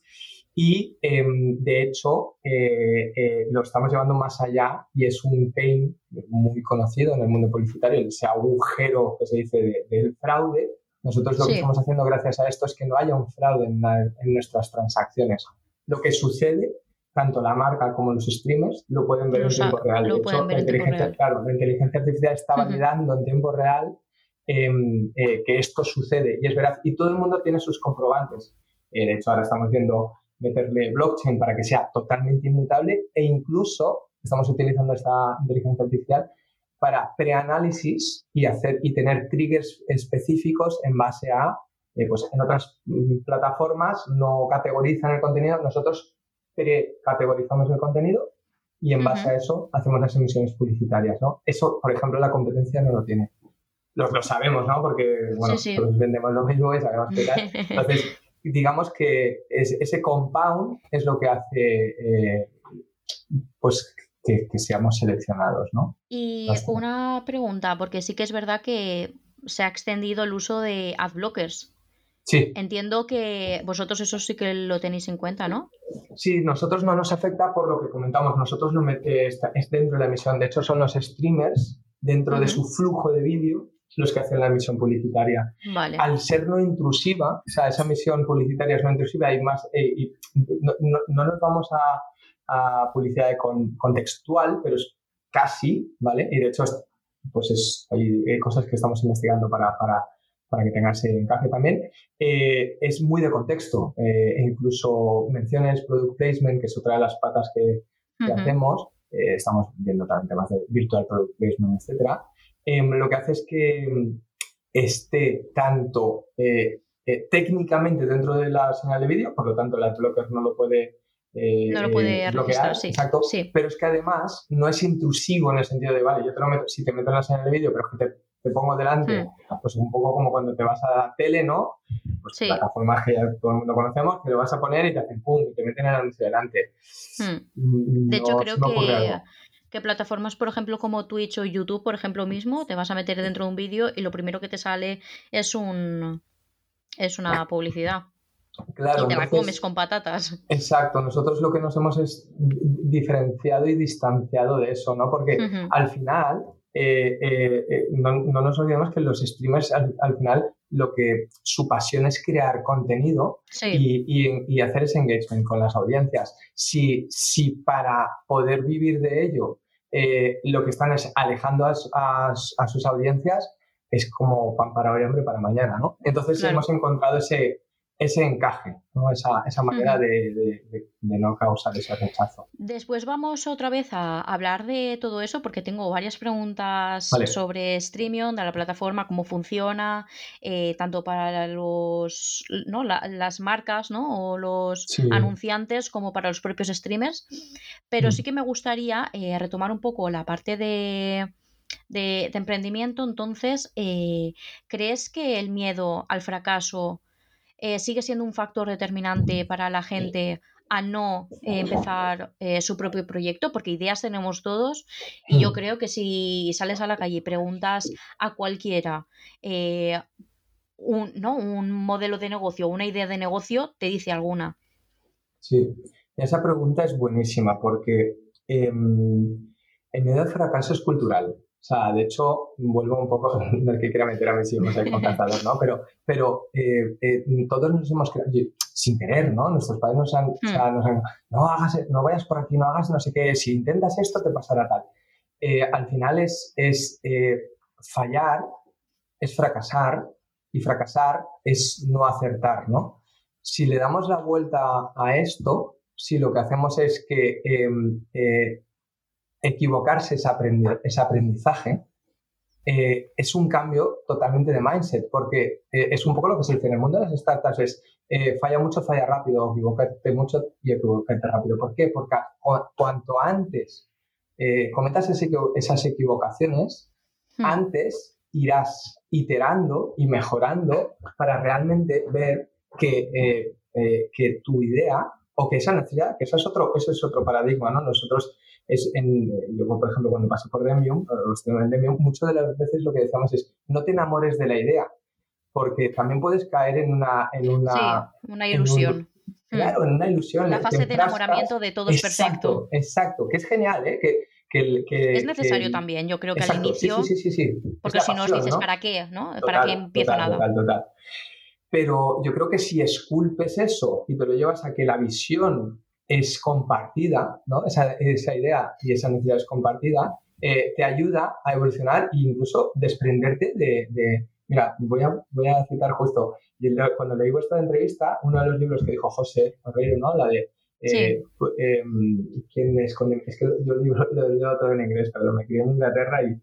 Y em, de hecho, eh, eh, lo estamos llevando más allá y es un pain muy conocido en el mundo publicitario, ese agujero que se dice del fraude. Nosotros lo que estamos haciendo gracias a esto es que no haya un fraude en, en nuestras transacciones. Lo que sucede tanto la marca como los streamers lo pueden ver en tiempo real. De hecho, la inteligencia, claro, la inteligencia artificial está validando en tiempo real em, eh, que esto sucede y es verdad. Y todo el mundo tiene sus comprobantes. Eh, de hecho, ahora estamos viendo meterle blockchain para que sea totalmente inmutable e incluso estamos utilizando esta inteligencia artificial para preanálisis y hacer y tener triggers específicos en base a eh, pues en otras mm, plataformas no categorizan el contenido nosotros categorizamos el contenido y en base a eso hacemos las emisiones publicitarias, ¿no? Eso, por ejemplo, la competencia no lo tiene. Lo, lo sabemos, ¿no? Porque, bueno, vendemos lo mismo y sabemos qué tal. Entonces, digamos que ese compound es lo que hace, eh, pues, que, seamos seleccionados, ¿no? Y una pregunta, porque sí que es verdad que se ha extendido el uso de adblockers Sí. Entiendo que vosotros eso sí que lo tenéis en cuenta, ¿no? Sí, nosotros no nos afecta por lo que comentamos. Nosotros lo mete, es dentro de la emisión. De hecho, son los streamers dentro de su flujo de vídeo los que hacen la emisión publicitaria. Vale. Al ser no intrusiva, o sea, esa emisión publicitaria es no intrusiva, hay más, eh, y no, nos vamos a, publicidad contextual, pero es casi, ¿vale? Y de hecho, pues es, hay, cosas que estamos investigando para, para para que tengas encaje también, eh, es muy de contexto. Eh, e incluso menciones product placement, que es otra de las patas que, hacemos. Eh, estamos viendo también temas de virtual product placement, etcétera. Em, lo que hace es que mm, esté tanto técnicamente dentro de la señal de vídeo, por lo tanto el adblocker no lo puede no lo puede bloquear, sí. Exacto. Sí. Pero es que además no es intrusivo en el sentido de, vale, yo te lo meto, si te meto en la señal de vídeo, pero es que te te pongo delante, hmm. pues un poco como cuando te vas a la tele, ¿no? Pues plataformas que ya todo el mundo conocemos, que lo vas a poner y te hacen pum, y te meten el anuncio delante. Hmm. Mm, de hecho, creo que, que, plataformas, por ejemplo, como Twitch o YouTube, por ejemplo, mismo, te vas a meter dentro de un vídeo y lo primero que te sale es un es una publicidad. Claro, y te la comes con patatas. Exacto, nosotros lo que nos hemos es diferenciado y distanciado de eso, ¿no? Porque al final eh, eh, eh, no, nos olvidemos que los streamers al, final lo que su pasión es crear contenido y, hacer ese engagement con las audiencias. Si, si para poder vivir de ello lo que están es alejando a, sus audiencias, es como pan para hoy, hambre para mañana, ¿no? Entonces hemos encontrado ese, ese encaje, esa, esa manera de, no causar ese rechazo. Después vamos otra vez a hablar de todo eso porque tengo varias preguntas sobre Streamion, de la plataforma, cómo funciona, eh, tanto para los, ¿no? las marcas ¿no? o los anunciantes como para los propios streamers. Pero mm. sí que me gustaría eh, retomar un poco la parte de... De, emprendimiento, entonces, eh, ¿crees que el miedo al fracaso eh, sigue siendo un factor determinante para la gente a no eh, empezar eh, su propio proyecto, porque ideas tenemos todos y yo mm. creo que si sales a la calle y preguntas a cualquiera un, ¿no? un modelo de negocio, una idea de negocio, te dice alguna. Sí, esa pregunta es buenísima porque em, el miedo al fracaso es cultural. O sea, de hecho, vuelvo un poco del que quiera meter a ver si hemos alcanzados, ¿no? Pero, pero eh, eh, todos nos hemos creado, sin querer, ¿no? Nuestros padres nos han, hmm. nos han, no hagas, no vayas por aquí, no hagas no sé qué, si intentas esto te pasará tal. Eh, al final es, es fallar, es fracasar, y fracasar es no acertar, ¿no? Si le damos la vuelta a esto, si lo que hacemos es que em, equivocarse ese aprendizaje, eh, es un cambio totalmente de mindset, porque eh, es un poco lo que se dice en el mundo de las startups, es eh, falla mucho, falla rápido, equivocarte mucho y equivocarte rápido. ¿Por qué? Porque cuanto antes cometas esas equivocaciones, hmm. antes irás iterando y mejorando para realmente ver que, que tu idea o que esa necesidad, que eso es otro, eso es otro paradigma, ¿no? Nosotros es en, yo, por ejemplo, cuando pasé por Demium, en Demium, muchas de las veces lo que decíamos es, no te enamores de la idea, porque también puedes caer en una... En una, sí, una ilusión. claro, en una ilusión. La fase de enamoramiento de todo es perfecto. Exacto, que es genial, ¿eh? Que, es necesario también, yo creo que al inicio. Sí, sí, sí, Porque si no, dices, ¿para qué? ¿no? ¿Para qué empiezo nada? Total, total. Pero yo creo que si esculpes eso y te lo llevas a que la visión es compartida, ¿no? esa, esa idea y esa necesidad es compartida, eh, te ayuda a evolucionar e incluso desprenderte de, de, Mira, voy a, voy a citar justo, cuando leí vuestra entrevista, uno de los libros que dijo José Ferreiro, ¿no? La de eh, em, ¿Quién es? Es que yo lo leo todo en inglés, pero me crié en Inglaterra y,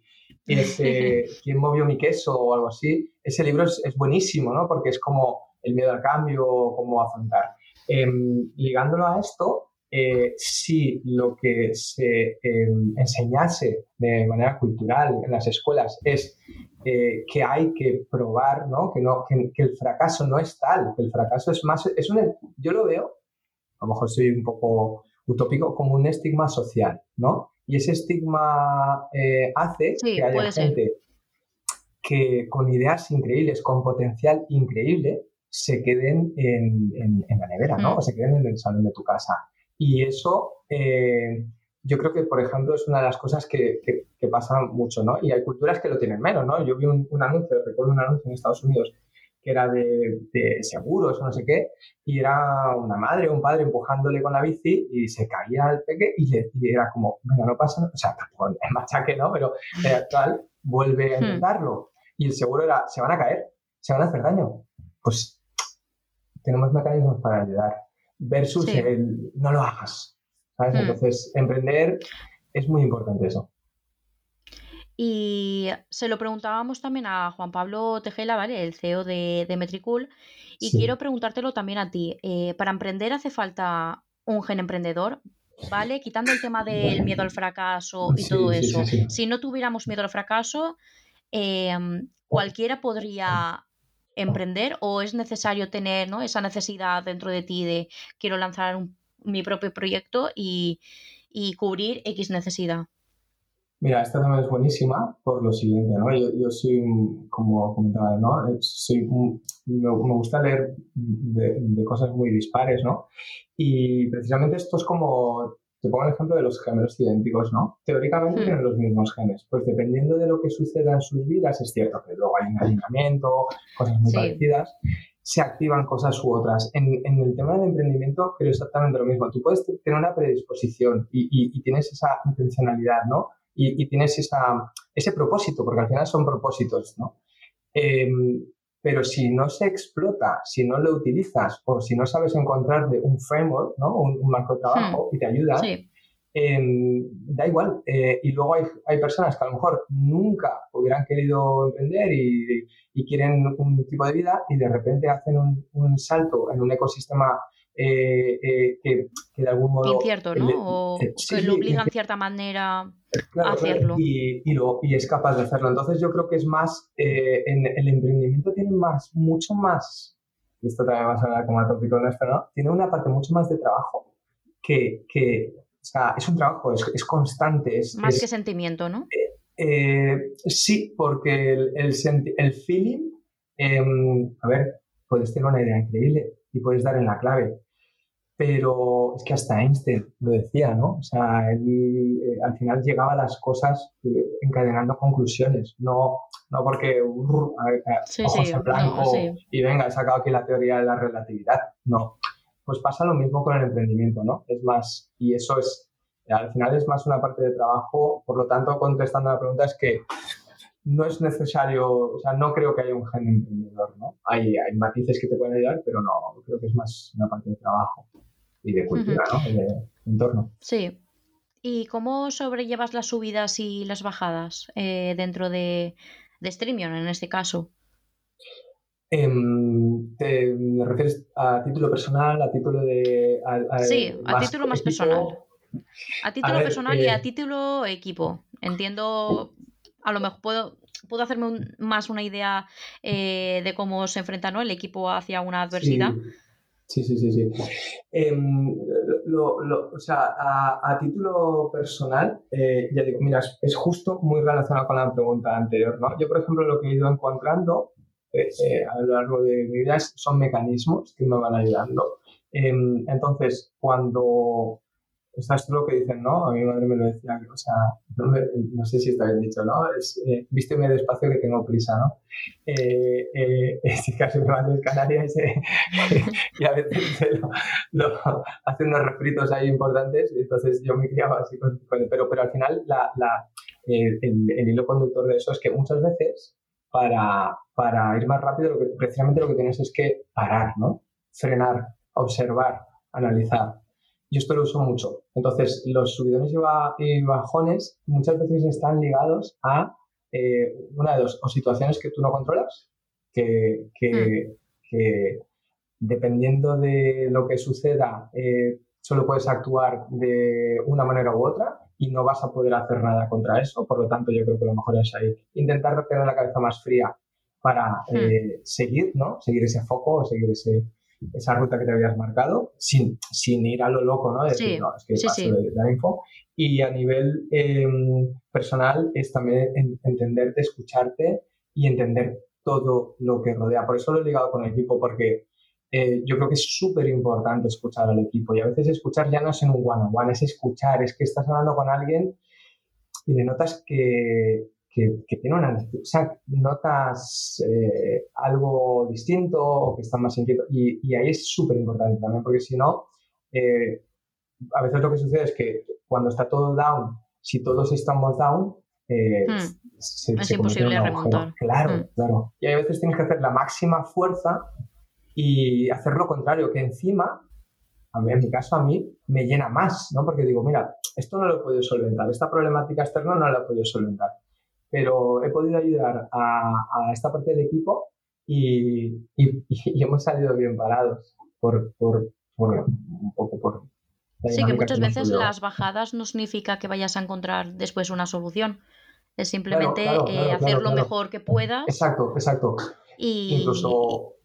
es eh, ¿Quién movió mi queso? o algo así. Ese libro es, es, buenísimo, ¿no? Porque es como el miedo al cambio, cómo afrontar. Em, ligándolo a esto, eh, si lo que se em, enseñase de manera cultural en las escuelas es que hay que probar, ¿no? Que, no que, que, el fracaso no es tal, que el fracaso es más, es un, yo lo veo a lo mejor soy un poco utópico, como un estigma social, ¿no? Y ese estigma eh, hace que haya gente que con ideas increíbles, con potencial increíble, se queden en, la nevera, ¿no? Mm. O se queden en el salón de tu casa. Y eso, eh, yo creo que, por ejemplo, es una de las cosas que, que, pasa mucho, ¿no? Y hay culturas que lo tienen menos, ¿no? Yo vi un, un anuncio, recuerdo un anuncio en Estados Unidos que era de, seguros o no sé qué, y era una madre o un padre empujándole con la bici y se caía el peque y, le, era como, venga, no pasa nada, o sea, es machaque, ¿no? Pero el actual vuelve a hmm. intentarlo. Y el seguro era, se van a caer, se van a hacer daño. Pues tenemos mecanismos para ayudar. Versus el, no lo hagas. ¿sabes? Hmm. Entonces, emprender es muy importante eso. Y se lo preguntábamos también a Juan Pablo Tejela, ¿vale? El CEO de, Metricool. Y quiero preguntártelo también a ti. Eh, ¿Para emprender hace falta un gen emprendedor? ¿Vale? Quitando el tema del miedo al fracaso y todo eso. Si no tuviéramos miedo al fracaso, em, ¿cualquiera podría emprender o es necesario tener ¿no? esa necesidad dentro de ti de quiero lanzar mi propio proyecto y, y cubrir X necesidad? Mira, esta también es buenísima por lo siguiente, ¿no? Yo, yo soy, como comentaba, ¿no? Soy me, gusta leer de, cosas muy dispares, ¿no? Y precisamente esto es como, te pongo el ejemplo de los gemelos idénticos, ¿no? Teóricamente hmm. tienen los mismos genes, pues dependiendo de lo que suceda en sus vidas, es cierto que luego hay un alineamiento, cosas muy parecidas, se activan cosas u otras. En, en, el tema del emprendimiento creo exactamente lo mismo. Tú puedes tener una predisposición y, y, y tienes esa intencionalidad, ¿no? y, tienes esa, ese propósito, porque al final son propósitos, ¿no? Em, pero si no se explota, si no lo utilizas o si no sabes encontrar un framework, ¿no? un, marco de trabajo hmm. y te ayuda, em, da igual. Eh, y luego hay, hay, personas que a lo mejor nunca hubieran querido emprender y, y quieren un tipo de vida y de repente hacen un, un salto en un ecosistema eh, eh, que, de algún modo... Incierto, ¿no? o que lo obliga en cierta manera a hacerlo. Y, y, lo, y, es capaz de hacerlo. Entonces yo creo que es más, eh, en el emprendimiento tiene más, mucho más, y esto también va a sonar como el tópico nuestro, ¿no? Tiene una parte mucho más de trabajo que, que o sea, es un trabajo, es, es constante. Es, más que sentimiento, ¿no? sí, porque el, el, el feeling, em, a ver, puedes tener una idea increíble y puedes dar en la clave, pero es que hasta Einstein lo decía, ¿no? O sea, él eh, al final llegaba a las cosas eh, encadenando conclusiones, no, no porque uh, ojos en blanco y venga, he sacado aquí la teoría de la relatividad, no. Pues pasa lo mismo con el emprendimiento, ¿no? Es más, y eso es, al final es más una parte de trabajo, por lo tanto, contestando a la pregunta es que no es necesario, o sea, no creo que haya un gen emprendedor, ¿no? Hay, hay matices que te pueden ayudar, pero no, creo que es más una parte de trabajo y de cultura, ¿no? de entorno. Sí. ¿Y cómo sobrellevas las subidas y las bajadas eh, dentro de, de Streamion en este caso? Em, ¿Te refieres a título personal, a título de... sí, a título más personal. A título personal y a eh, título equipo. Entiendo a lo mejor puedo, puedo hacerme más una idea eh, de cómo se enfrenta ¿no? el equipo hacia una adversidad. Sí, sí, sí, sí. Em, o sea, a, título personal, eh, ya digo, mira, es, justo muy relacionado con la pregunta anterior, ¿no? Yo, por ejemplo, lo que he ido encontrando eh, a lo largo de mi vida son mecanismos que me van ayudando. Em, entonces, cuando o sea, esto es lo que dicen, ¿no? A mi madre me lo decía, o sea, no, sé si está bien dicho, ¿no? Es, eh, vísteme despacio que tengo prisa, ¿no? Eh, eh, este caso mi madre es canaria y, a veces lo, hace unos refritos ahí importantes, entonces yo me criaba así con, pero, pero al final la, el, hilo conductor de eso es que muchas veces para, para ir más rápido, lo precisamente lo que tienes es que parar, ¿no? Frenar, observar, analizar. Yo esto lo uso mucho. Entonces, los subidones y bajones muchas veces están ligados a eh, una de dos, o situaciones que tú no controlas, que, que, hmm. dependiendo de lo que suceda, eh, solo puedes actuar de una manera u otra y no vas a poder hacer nada contra eso. Por lo tanto, yo creo que lo mejor es ahí intentar tener la cabeza más fría para hmm. eh, seguir, ¿no? Seguir ese foco o seguir ese, esa ruta que te habías marcado sin, sin ir a lo loco, ¿no? decir, no, es que paso de, la info. Y a nivel em, personal es también entenderte, escucharte y entender todo lo que rodea. Por eso lo he ligado con el equipo, porque eh, yo creo que es súper importante escuchar al equipo. Y a veces escuchar ya no es en un one-on-one, es escuchar, es que estás hablando con alguien y le notas que, que, tiene una o sea, notas eh, algo distinto o que está más inquieto. Y, ahí es súper importante también, porque si no, eh, a veces lo que sucede es que cuando está todo down, si todos estamos down, eh, hmm. es imposible remontar. Claro, hmm. claro. Y a veces tienes que hacer la máxima fuerza y hacer lo contrario, que encima, a mí, en mi caso, a mí me llena más, ¿no? Porque digo, mira, esto no lo he podido solventar, esta problemática externa no la he podido solventar pero he podido ayudar a, esta parte del equipo y, hemos salido bien parados por, por, un poco por... Sí, que muchas veces las bajadas no significa que vayas a encontrar después una solución. Es simplemente eh, hacer lo mejor que puedas. Exacto, exacto. Y... Incluso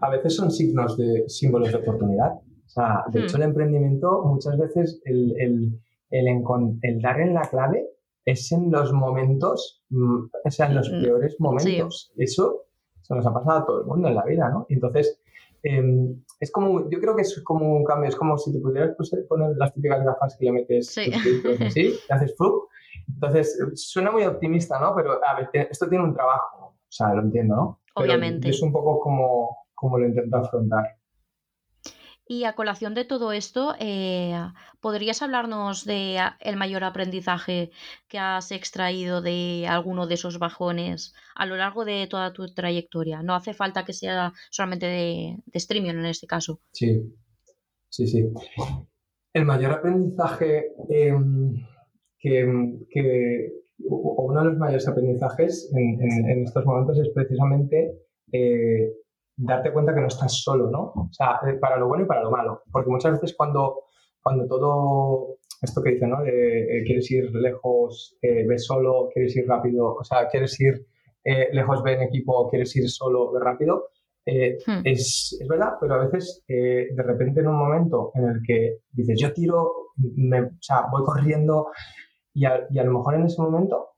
a, veces son signos de símbolos de oportunidad. O sea, de hecho, hmm. el emprendimiento muchas veces el, el, el, el dar en la clave es en los momentos, mm, o sea, en los mm, peores momentos. Eso se nos ha pasado a todo el mundo en la vida, ¿no? Entonces, em, es como, yo creo que es como un cambio, es como si te pudieras poner las típicas gafas que le metes sí. así, y haces flup. Entonces, suena muy optimista, ¿no? Pero a ver, esto tiene un trabajo, o sea, lo entiendo, ¿no? Obviamente. es un poco como, como lo intento afrontar. Y a colación de todo esto, eh, ¿podrías hablarnos de el mayor aprendizaje que has extraído de alguno de esos bajones a lo largo de toda tu trayectoria? No hace falta que sea solamente de, streaming en este caso. Sí, sí, sí. El mayor aprendizaje em, que, o uno de los mayores aprendizajes en, estos momentos es precisamente eh, darte cuenta que no estás solo, ¿no? O sea, eh, para lo bueno y para lo malo. Porque muchas veces cuando, cuando todo esto que dicen, ¿no? De eh, quieres ir lejos, eh, ves solo, quieres ir rápido, o sea, quieres ir lejos, ve en equipo, quieres ir solo, ve rápido. Hmm. es, es, verdad, pero a veces de repente en un momento en el que dices, yo tiro, me, o sea, voy corriendo y a, y a lo mejor en ese momento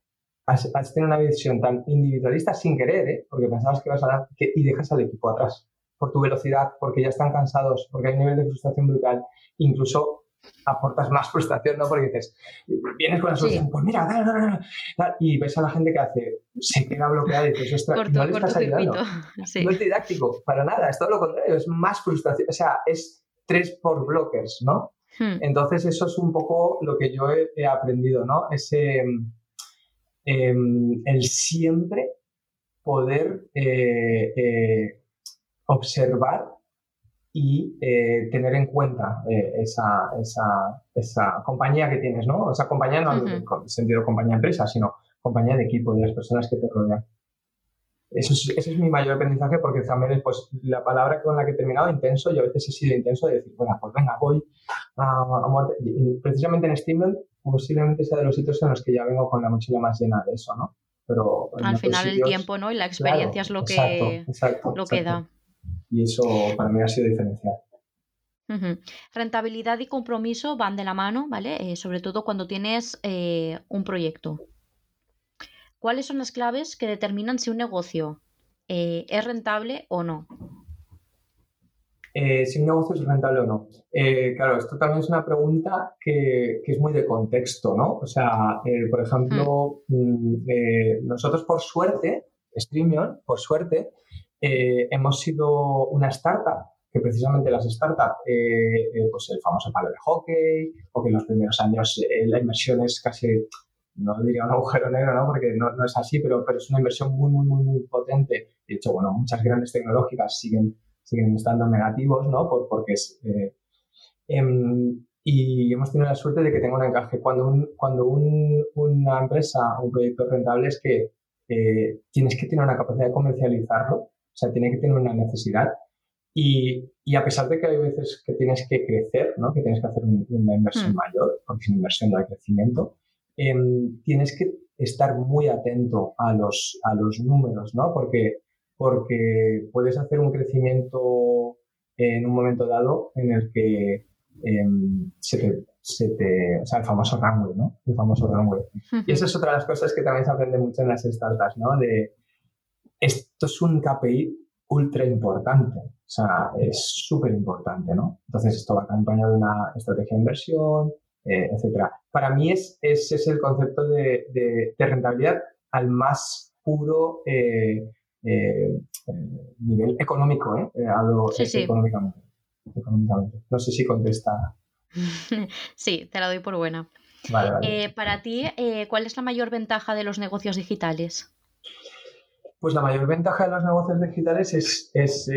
has, tenido una visión tan individualista sin querer, ¿eh? porque pensabas que ibas a dar y dejas al equipo atrás por tu velocidad, porque ya están cansados, porque hay un nivel de frustración brutal, incluso aportas más frustración, ¿no? Porque dices, vienes con la solución, pues mira, dale, dale, dale, y ves a la gente que hace, se queda bloqueada y dices, ostras, no le estás ayudando. No es didáctico, para nada, es todo lo contrario, es más frustración, o sea, es tres por blockers, ¿no? Hmm. Entonces eso es un poco lo que yo he aprendido, ¿no? Ese, Em, el siempre poder eh, eh, observar y eh, tener en cuenta esa, esa, esa, compañía que tienes, ¿no? Esa compañía no en el sentido compañía empresa, sino compañía de equipo, de las personas que te rodean. Eso es, ese es mi mayor aprendizaje porque también pues, la palabra con la que he terminado, intenso, y a veces he sido intenso de decir, bueno, pues venga, voy a, muerte. precisamente en Steamboat posiblemente sea de los sitios en los que ya vengo con la mochila más llena de eso, ¿no? Pero al final el tiempo, ¿no? Y la experiencia es lo que, lo que da. Y eso para mí ha sido diferencial. Rentabilidad y compromiso van de la mano, ¿vale? Eh, sobre todo cuando tienes eh, un proyecto. ¿Cuáles son las claves que determinan si un negocio eh, es rentable o no? Eh, si un negocio es rentable o no. Eh, claro, esto también es una pregunta que, es muy de contexto, ¿no? O sea, eh, por ejemplo, hmm. mm, nosotros por suerte, Streamion, por suerte, hemos sido una startup que precisamente las startups, pues el famoso palo de hockey, o que en los primeros años la inversión es casi no diría un agujero negro, ¿no? porque no, no, es así, pero, pero es una inversión muy, muy, muy, muy potente. De hecho, bueno, muchas grandes tecnológicas siguen siguen estando negativos, ¿no? Por, porque es... Eh, em, y hemos tenido la suerte de que tenga un encaje. Cuando, un, cuando un, una empresa, un proyecto rentable es que eh, tienes que tener una capacidad de comercializarlo, o sea, tiene que tener una necesidad. Y, y, a pesar de que hay veces que tienes que crecer, ¿no? que tienes que hacer una inversión hmm. mayor, porque sin inversión no hay crecimiento, em, tienes que estar muy atento a los, a los números, ¿no? porque porque puedes hacer un crecimiento en un momento dado en el que em, se, te, se, te, o sea, el famoso runway, ¿no? El famoso runway. Y esa es otra de las cosas que también se aprende mucho en las startups, ¿no? De, esto es un KPI ultra importante, o sea, es súper importante, ¿no? Entonces esto va acompañado de una estrategia de inversión, eh, etcétera. Para mí es, ese es el concepto de, de, de rentabilidad al más puro eh, eh, eh, nivel económico, ¿eh? eh hablo Económicamente, No sé si contesta. sí, te la doy por buena. para ti, ¿cuál es la mayor ventaja de los negocios digitales? Pues la mayor ventaja de los negocios digitales es, es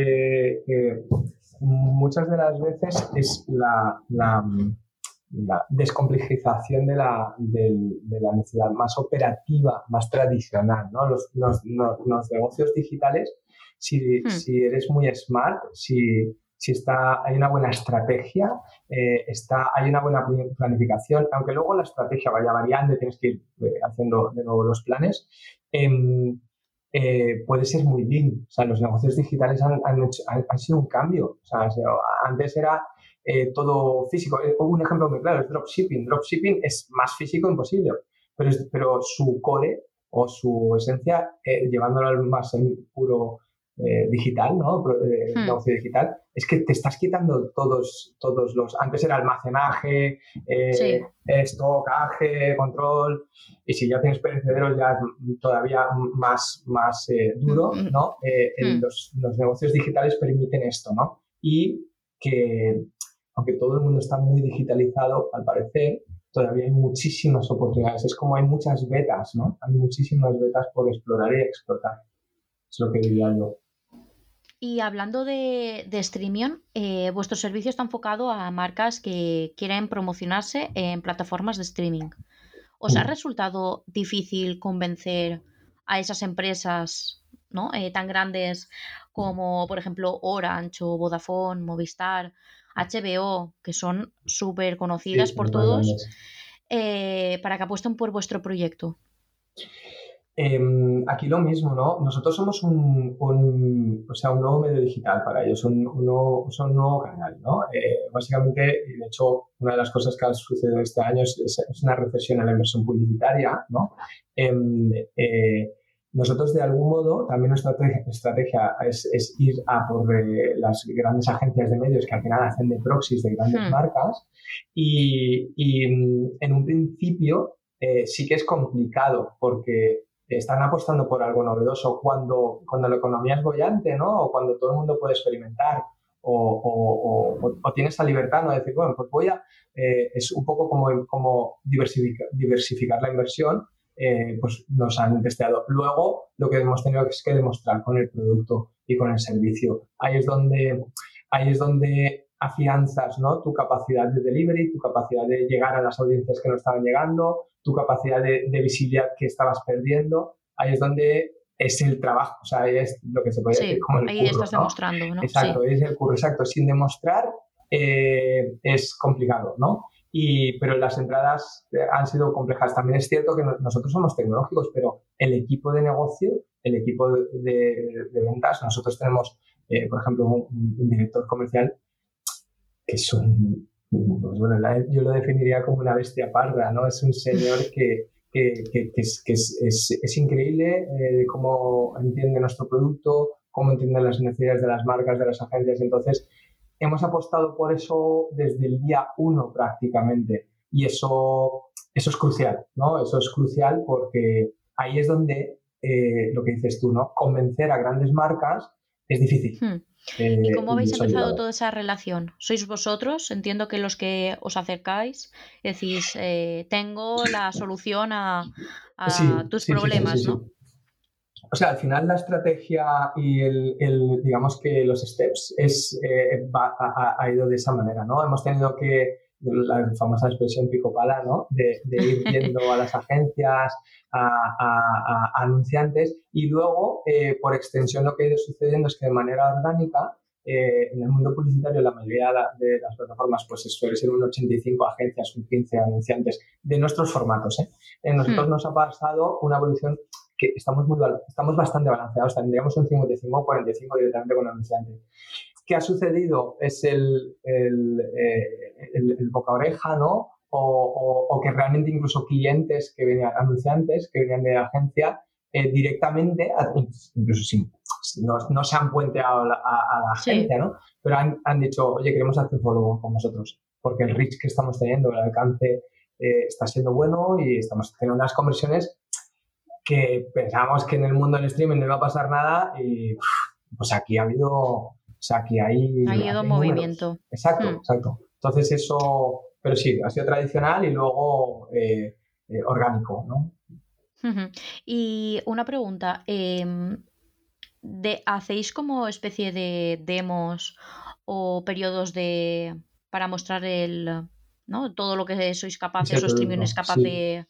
muchas de las veces es la, la descomplejización de la, de, la necesidad más operativa, más tradicional. ¿no? Los, los, los, negocios digitales, si, hmm. si, eres muy smart, si, si está, hay una buena estrategia, eh, está, hay una buena planificación, aunque luego la estrategia vaya variando y tienes que ir eh, haciendo de nuevo los planes, em, eh, puede ser muy bien. O sea, los negocios digitales han, han, hecho, han, sido un cambio. O sea, antes era eh, todo físico. Eh, un ejemplo muy claro es dropshipping. Dropshipping es más físico imposible, pero, pero su core o su esencia, eh, llevándolo al más puro digital, ¿no? Hmm. Negocio digital, es que te estás quitando todos, todos los. Antes era almacenaje, estocaje, control, y si ya tienes perecederos, ya todavía más, más duro, hmm. ¿no? Hmm. los, los negocios digitales permiten esto, ¿no? Y que aunque todo el mundo está muy digitalizado, al parecer, todavía hay muchísimas oportunidades. Es como hay muchas betas, ¿no? Hay muchísimas betas por explorar y explotar. Es lo que diría yo. Y hablando de, de Streamion, eh, vuestro servicio está enfocado a marcas que quieren promocionarse en plataformas de streaming. ¿Os ha resultado difícil convencer a esas empresas ¿no? Eh, tan grandes como, por ejemplo, Orange o Vodafone, Movistar, HBO, que son súper conocidas por todos, eh, para que apuesten por vuestro proyecto? Em, aquí lo mismo, ¿no? Nosotros somos un, o sea, un nuevo medio digital para ellos, un, un, nuevo, un nuevo canal, ¿no? Eh, básicamente, de hecho, una de las cosas que ha sucedido este año es, es, una recesión en la inversión publicitaria, ¿no? Em, eh, nosotros, de algún modo, también nuestra estrategia es, ir a por eh, las grandes agencias de medios que al final hacen de proxies de grandes hmm. marcas y, mm, en un principio sí que es complicado porque están apostando por algo novedoso cuando, cuando la economía es bollante, ¿no? O cuando todo el mundo puede experimentar o, o, tienes esa libertad, ¿no? De decir, bueno, pues voy a... Eh, es un poco como, como diversificar, diversificar la inversión eh, pues nos han testeado. Luego, lo que hemos tenido es que demostrar con el producto y con el servicio. Ahí es donde, ahí es donde afianzas ¿no? tu capacidad de delivery, tu capacidad de llegar a las audiencias que no estaban llegando, tu capacidad de, visibilidad que estabas perdiendo. Ahí es donde es el trabajo, o sea, ahí es lo que se puede decir como el ahí estás demostrando, ¿no? Exacto, es el curro, exacto. Sin demostrar eh, es complicado, ¿no? Y, pero las entradas eh, han sido complejas. También es cierto que nosotros somos tecnológicos, pero el equipo de negocio, el equipo de, ventas, nosotros tenemos, eh, por ejemplo, un, director comercial que es un, pues bueno, yo lo definiría como una bestia parda, ¿no? Es un señor que, que, que, es, es, es, increíble eh, cómo entiende nuestro producto, cómo entiende las necesidades de las marcas, de las agencias. Entonces, hemos apostado por eso desde el día uno prácticamente. Y eso, eso es crucial, ¿no? Eso es crucial porque ahí es donde eh, lo que dices tú, ¿no? Convencer a grandes marcas es difícil. Hmm. ¿Y eh, cómo habéis empezado toda esa relación? ¿Sois vosotros? Entiendo que los que os acercáis decís, eh, tengo la solución a, tus problemas, ¿no? O sea, al final la estrategia y el, digamos que los steps es, ha, ido de esa manera, ¿no? Hemos tenido que la famosa expresión pico pala, ¿no? De, ir viendo a las agencias, a, anunciantes y luego, eh, por extensión, lo que ha ido sucediendo es que de manera orgánica, eh, en el mundo publicitario, la mayoría de las plataformas, pues suele ser un 85 agencias, un 15 anunciantes de nuestros formatos. ¿eh? En nosotros hmm. nos ha pasado una evolución que estamos, muy, estamos bastante balanceados, tendríamos un 55-45 directamente con anunciantes. ¿Qué ha sucedido? Es el, el, el, boca oreja, ¿no? O, que realmente incluso clientes que venían, anunciantes que venían de la agencia, eh, directamente, incluso sin, no, no, se han puenteado a, la agencia, ¿no? Pero han, han, dicho, oye, queremos hacer follow con vosotros, porque el reach que estamos teniendo, el alcance eh, está siendo bueno y estamos teniendo unas conversiones que pensamos que en el mundo del streaming no iba a pasar nada y pues aquí ha habido, o sea, aquí hay... Ha habido movimiento. Exacto, hmm. exacto. Entonces eso, pero sí, ha sido tradicional y luego eh, eh, orgánico, ¿no? Y una pregunta, em, de, ¿hacéis como especie de demos o periodos de para mostrar el, ¿no? todo lo que sois capaces o streaming es capaz de,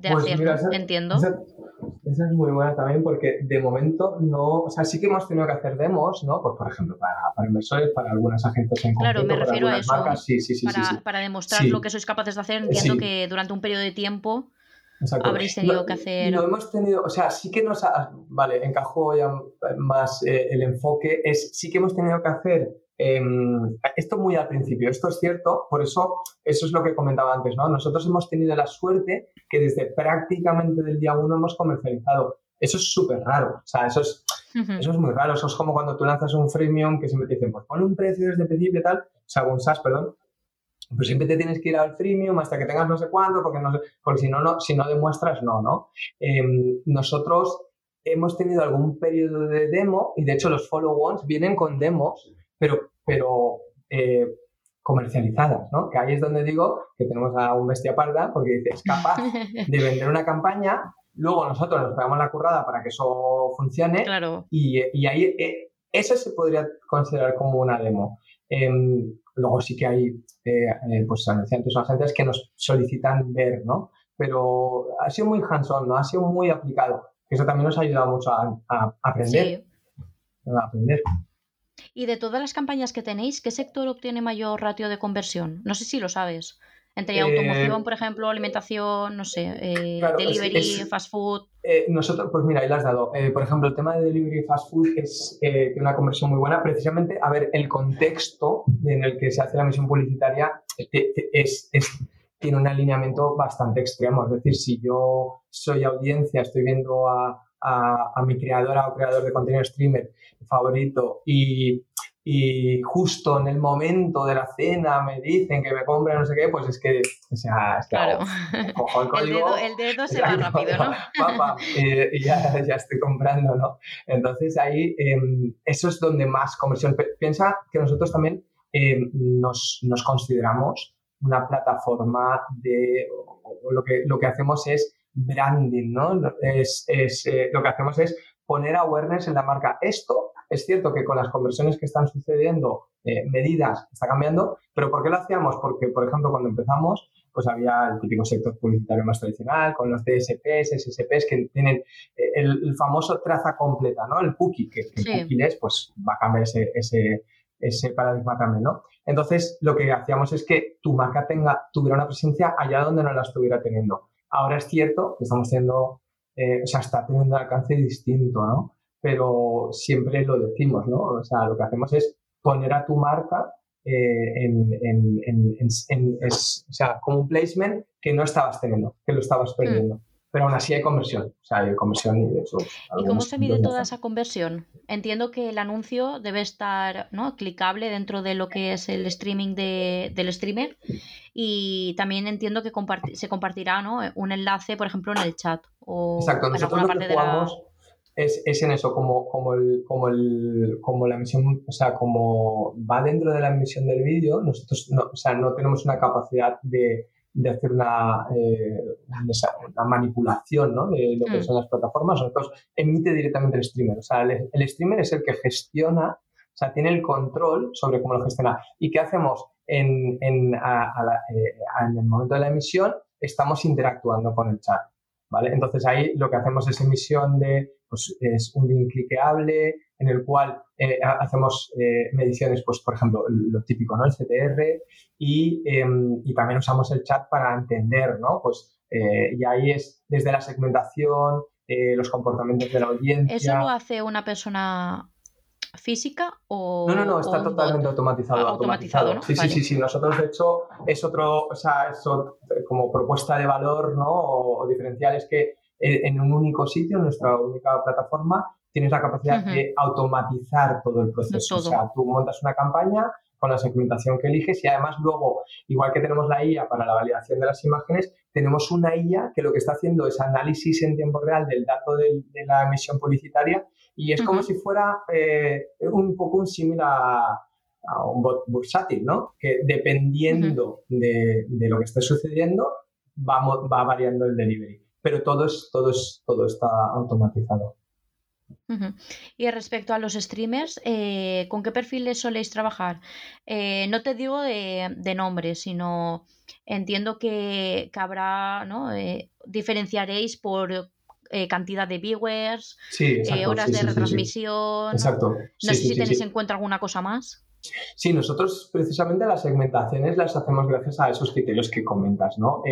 de pues hacer, entiendo. Esa es muy buena también porque de momento no, o sea, sí que hemos tenido que hacer demos, ¿no? Pues por ejemplo, para, para inversores, para algunas agencias en Claro, me refiero a eso. Sí, sí, sí, para, para, demostrar lo que sois capaces de hacer, entiendo que durante un periodo de tiempo habréis tenido que hacer. No hemos tenido, o sea, sí que nos ha, vale, encajó ya más eh, el enfoque, es sí que hemos tenido que hacer Em, esto muy al principio, esto es cierto, por eso eso es lo que comentaba antes, ¿no? Nosotros hemos tenido la suerte que desde prácticamente del día uno hemos comercializado. Eso es súper raro, o sea, eso es, eso es muy raro, eso es como cuando tú lanzas un freemium que siempre te dicen, pues pon un precio desde el principio y tal, o sea, un SaaS, perdón, pues siempre te tienes que ir al freemium hasta que tengas no sé cuánto, porque, no porque si no, no, si no demuestras, no, ¿no? Em, nosotros hemos tenido algún periodo de demo y de hecho los follow-ons vienen con demos pero, pero eh, comercializadas, ¿no? Que ahí es donde digo que tenemos a un bestia parda porque dice, es capaz de vender una campaña, luego nosotros nos pegamos la currada para que eso funcione y, y, ahí eh, eso se podría considerar como una demo. Em, luego sí que hay eh, pues anunciantes o agentes que nos solicitan ver, ¿no? Pero ha sido muy hands-on, ¿no? Ha sido muy aplicado. Eso también nos ha ayudado mucho a, aprender. A aprender. Y de todas las campañas que tenéis, ¿qué sector obtiene mayor ratio de conversión? No sé si lo sabes. Entre eh, automoción, por ejemplo, alimentación, no sé, eh, delivery, fast food. Eh, nosotros, pues mira, ahí lo has dado. por ejemplo, el tema de delivery y fast food es una conversión muy buena. Precisamente, a ver, el contexto en el que se hace la misión publicitaria es, tiene un alineamiento bastante extremo. Es decir, si yo soy audiencia, estoy viendo a, a, mi creadora o creador de contenido streamer favorito y, y, justo en el momento de la cena me dicen que me compre no sé qué, pues es que, o sea, es que claro. cojo el código. El dedo, el dedo se va rápido, ¿no? Papá, eh, ya, ya, estoy comprando, ¿no? Entonces ahí, em, eso es donde más conversión. Piensa que nosotros también em, nos, nos consideramos una plataforma de, lo que, lo que hacemos es branding, ¿no? Es, es eh, lo que hacemos es poner awareness en la marca. Esto es cierto que con las conversiones que están sucediendo, eh, medidas, está cambiando, pero ¿por qué lo hacíamos? Porque, por ejemplo, cuando empezamos, pues había el típico sector publicitario más tradicional, con los DSPs, SSPs, que tienen eh, el, famoso traza completa, ¿no? El cookie, que, el cookie es, pues va a cambiar ese, ese, ese paradigma también, ¿no? Entonces, lo que hacíamos es que tu marca tenga, tuviera una presencia allá donde no la estuviera teniendo. Ahora es cierto que estamos teniendo, eh, o sea, está teniendo un alcance distinto, ¿no? Pero siempre lo decimos, ¿no? O sea, lo que hacemos es poner a tu marca eh, en, en, en, en es, o sea, como un placement que no estabas teniendo, que lo estabas perdiendo. Pero aún así hay conversión, o sea, hay conversión y de. ¿Y cómo se mide toda esa conversión? Entiendo que el anuncio debe estar ¿no? clicable dentro de lo que es el streaming de, del streamer y también entiendo que se compartirá ¿no? un enlace, por ejemplo, en el chat o Exacto, en nosotros lo que jugamos es, es, en eso, como, como, el, como, el, como la emisión, o sea, como va dentro de la emisión del vídeo, nosotros no, o sea, no tenemos una capacidad de de hacer una, eh, una manipulación ¿no? de lo que mm. son las plataformas. Nosotros emite directamente el streamer. O sea, el, streamer es el que gestiona, o sea, tiene el control sobre cómo lo gestiona. ¿Y qué hacemos? En, en, eh, en el momento de la emisión estamos interactuando con el chat. ¿vale? Entonces ahí lo que hacemos es emisión de, pues es un link cliqueable en el cual eh, hacemos eh, mediciones, pues por ejemplo, lo típico, ¿no? El CTR y, em, y también usamos el chat para entender, ¿no? Pues eh, y ahí es desde la segmentación, los comportamientos de la audiencia. ¿Eso lo hace una persona física o no no no está totalmente automatizado ah, automatizado, ¿no? sí sí sí sí nosotros de hecho es otro o sea eso como propuesta de valor no o, diferencial es que en un único sitio en nuestra única plataforma tienes la capacidad de automatizar todo el proceso. O sea tú montas una campaña con la segmentación que eliges y además luego, igual que tenemos la IA para la validación de las imágenes, tenemos una IA que lo que está haciendo es análisis en tiempo real del dato de, de la emisión publicitaria y es como si fuera eh, un poco un símil a, un bot bursátil, ¿no? Que dependiendo de, lo que esté sucediendo, va, va variando el delivery. Pero todo, es, todo, es, todo está automatizado. Y respecto a los streamers, eh, ¿con qué perfiles soléis trabajar? Eh, no te digo de, de nombre, sino entiendo que, que habrá, ¿no? diferenciaréis por eh, cantidad de viewers, eh, horas de retransmisión. Exacto. No sé si tenéis en cuenta alguna cosa más. Sí, nosotros precisamente las segmentaciones las hacemos gracias a esos criterios que comentas, ¿no?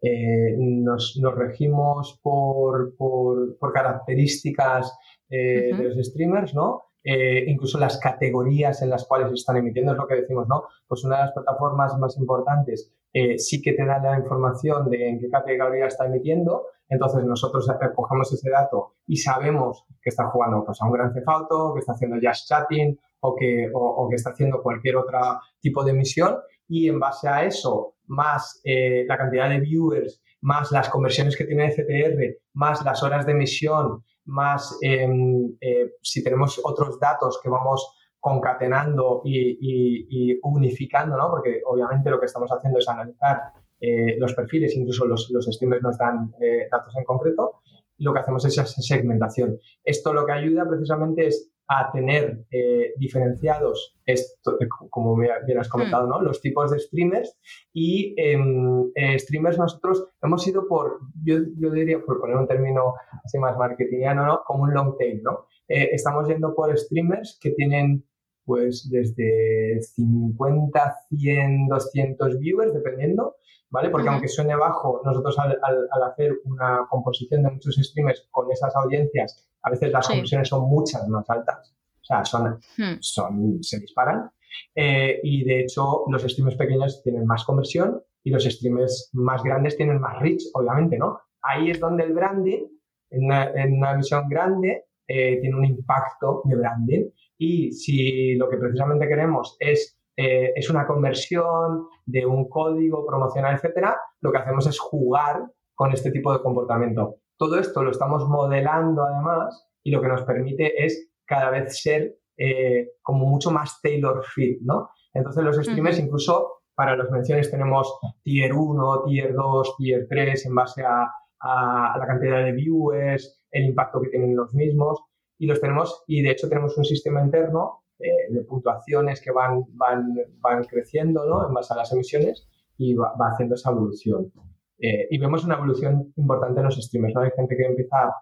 Eh, em, nos, regimos por, por, características de los streamers, ¿no? incluso las categorías en las cuales se están emitiendo, es lo que decimos, ¿no? Pues una de las plataformas más importantes sí que te da la información de en qué categoría está emitiendo, entonces nosotros cogemos ese dato y sabemos que está jugando pues, a un gran cefauto, que está haciendo just chatting o que, o, que está haciendo cualquier otro tipo de emisión y en base a eso, más eh, la cantidad de viewers, más las conversiones que tiene el CTR, más las horas de emisión, más em, eh, si tenemos otros datos que vamos concatenando y, unificando, ¿no? Porque obviamente lo que estamos haciendo es analizar eh, los perfiles, incluso los, los streamers nos dan eh, datos en concreto, lo que hacemos es esa segmentación. Esto lo que ayuda precisamente es a tener eh, diferenciados, esto, como bien has comentado, hmm. ¿no? los tipos de streamers y em, streamers nosotros hemos ido por, yo, yo, diría, por poner un término así más marketingiano, ¿no? como un long tail. ¿no? estamos yendo por streamers que tienen pues desde 50, 100, 200 viewers, dependiendo, ¿vale? Porque aunque suene bajo, nosotros al, hacer una composición de muchos streamers con esas audiencias, a veces las conversiones son muchas más altas. O sea, son, hmm. son, se disparan. Eh, y de hecho, los streamers pequeños tienen más conversión y los streamers más grandes tienen más reach, obviamente, ¿no? Ahí es donde el branding, en una, en una visión grande, eh, tiene un impacto de branding. Y si lo que precisamente queremos es eh, es una conversión de un código promocional, etcétera, lo que hacemos es jugar con este tipo de comportamiento. Todo esto lo estamos modelando además y lo que nos permite es cada vez ser eh, como mucho más tailor fit, ¿no? Entonces los streamers incluso para las menciones tenemos tier 1, tier 2, tier 3 en base a, a, la cantidad de viewers, el impacto que tienen los mismos y los tenemos y de hecho tenemos un sistema interno eh, de puntuaciones que van, van, van creciendo ¿no? en base a las emisiones y va, haciendo esa evolución. Eh, y vemos una evolución importante en los streamers, ¿no? Hay gente que empieza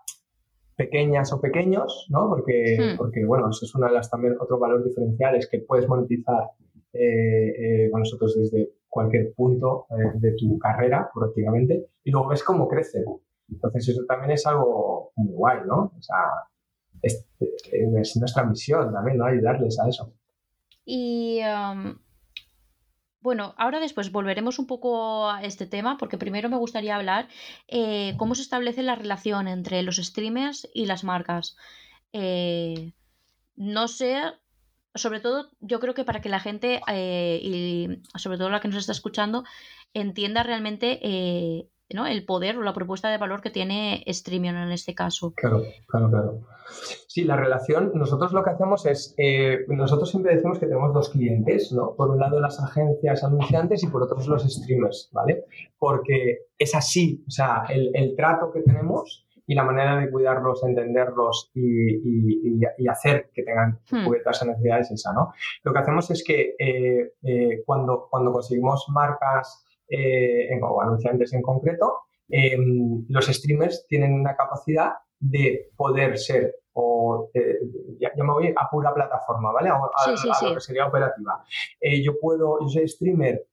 pequeñas o pequeños, ¿no? Porque, hmm. porque bueno, eso es una de las también otros valores diferenciales que puedes monetizar eh, con nosotros desde cualquier punto de tu carrera, prácticamente, y luego ves cómo crece. Entonces eso también es algo muy guay, ¿no? O sea, es, nuestra misión también, ¿no? Ayudarles a eso. Y Bueno, ahora después volveremos un poco a este tema, porque primero me gustaría hablar eh, cómo se establece la relación entre los streamers y las marcas. Eh, no sé, sobre todo yo creo que para que la gente, eh, y sobre todo la que nos está escuchando, entienda realmente ¿no? el poder o la propuesta de valor que tiene Streamion en este caso. Claro, claro, claro. Sí, la relación, nosotros lo que hacemos es, eh, nosotros siempre decimos que tenemos dos clientes, ¿no? Por un lado las agencias anunciantes y por otro los streamers, ¿vale? Porque es así, o sea, el, trato que tenemos y la manera de cuidarlos, entenderlos y, hacer que tengan hmm. cubiertas esas necesidades es esa, ¿no? Lo que hacemos es que eh, eh, cuando, cuando conseguimos marcas eh, o anunciantes en concreto, em, los streamers tienen una capacidad de poder ser o eh, ya, me voy a pura plataforma, ¿vale? A, lo que sería operativa. Eh, yo puedo, yo soy streamer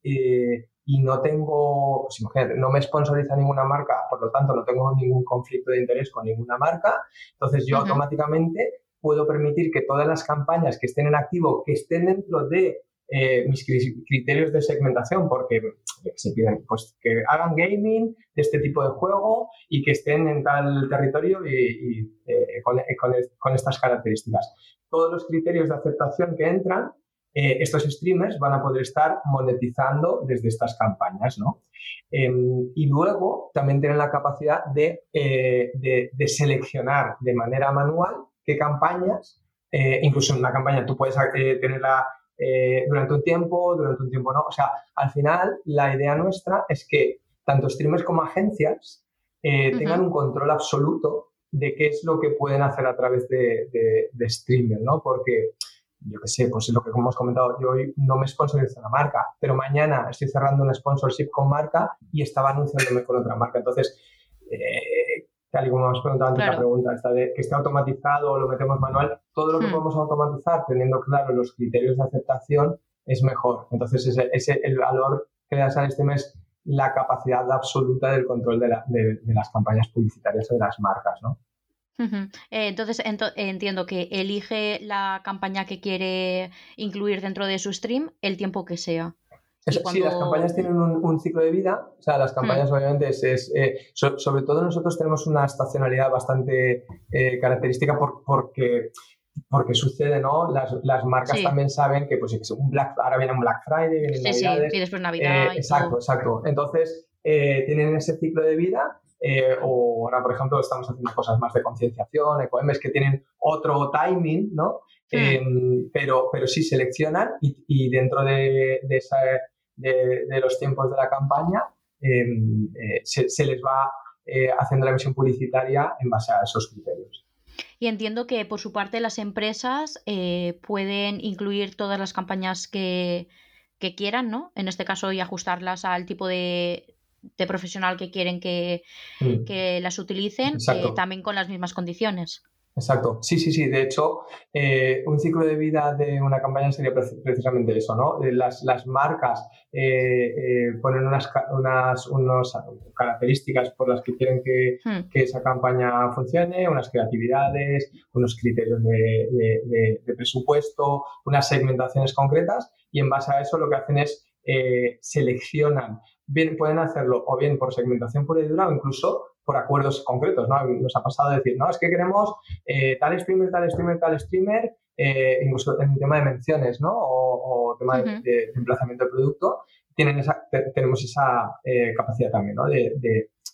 y no tengo, pues imagínate, no me sponsoriza ninguna marca, por lo tanto no tengo ningún conflicto de interés con ninguna marca, entonces yo automáticamente puedo permitir que todas las campañas que estén en activo, que estén dentro de eh, mis criterios de segmentación, porque se piden pues, que hagan gaming de este tipo de juego y que estén en tal territorio y, eh, con, estas características. Todos los criterios de aceptación que entran, eh, estos streamers van a poder estar monetizando desde estas campañas, ¿no? Em, y luego también tienen la capacidad de, de seleccionar de manera manual qué campañas, incluso en una campaña tú puedes tener la eh, durante un tiempo, durante un tiempo no. O sea, al final la idea nuestra es que tanto streamers como agencias eh, tengan un control absoluto de qué es lo que pueden hacer a través de, de, streaming, ¿no? Porque, yo qué sé, pues es lo que hemos comentado, yo hoy no me sponsorizo una marca, pero mañana estoy cerrando un sponsorship con marca y estaba anunciándome con otra marca. Entonces, eh, tal y como hemos preguntado antes la pregunta, esta de que esté automatizado o lo metemos manual, todo lo que hmm. podemos automatizar teniendo claro los criterios de aceptación es mejor. Entonces, ese, ese el valor que le das a este mes la capacidad absoluta del control de, las campañas publicitarias o de las marcas, ¿no? Eh, entonces entiendo que elige la campaña que quiere incluir dentro de su stream el tiempo que sea. Sí, las campañas tienen un, ciclo de vida. O sea, las campañas hmm. obviamente es... Eh, sobre todo nosotros tenemos una estacionalidad bastante eh, característica porque, porque sucede, ¿no? Las, las marcas también saben que pues un Black, ahora viene un Black Friday, viene sí, Sí, y después Navidad. Eh, exacto, exacto. Entonces, tienen ese ciclo de vida o ahora, por ejemplo, estamos haciendo cosas más de concienciación, ecoembes que tienen otro timing, ¿no? Hmm. Em, pero, pero sí seleccionan y, y dentro de, de, esa, de, los tiempos de la campaña, em, eh, se, les va eh, haciendo la emisión publicitaria en base a esos criterios. Y entiendo que por su parte las empresas eh, pueden incluir todas las campañas que, quieran, ¿no? En este caso, y ajustarlas al tipo de, profesional que quieren que, mm. que las utilicen, también con las mismas condiciones. Exacto, sí, sí, sí. De hecho, eh, un ciclo de vida de una campaña sería precisamente eso, ¿no? Eh, las, las marcas eh, ponen unas, unas características por las que quieren que, hmm. que, esa campaña funcione, unas creatividades, unos criterios de, de, presupuesto, unas segmentaciones concretas y en base a eso lo que hacen es seleccionan. Bien, pueden hacerlo o bien por segmentación pura y dura o incluso por acuerdos concretos, ¿no? Nos ha pasado a decir, no, es que queremos eh, tal streamer, tal streamer, tal streamer, eh, incluso en el tema de menciones, ¿no? O, tema de, emplazamiento de producto, tienen esa, tenemos esa eh, capacidad también, ¿no? De,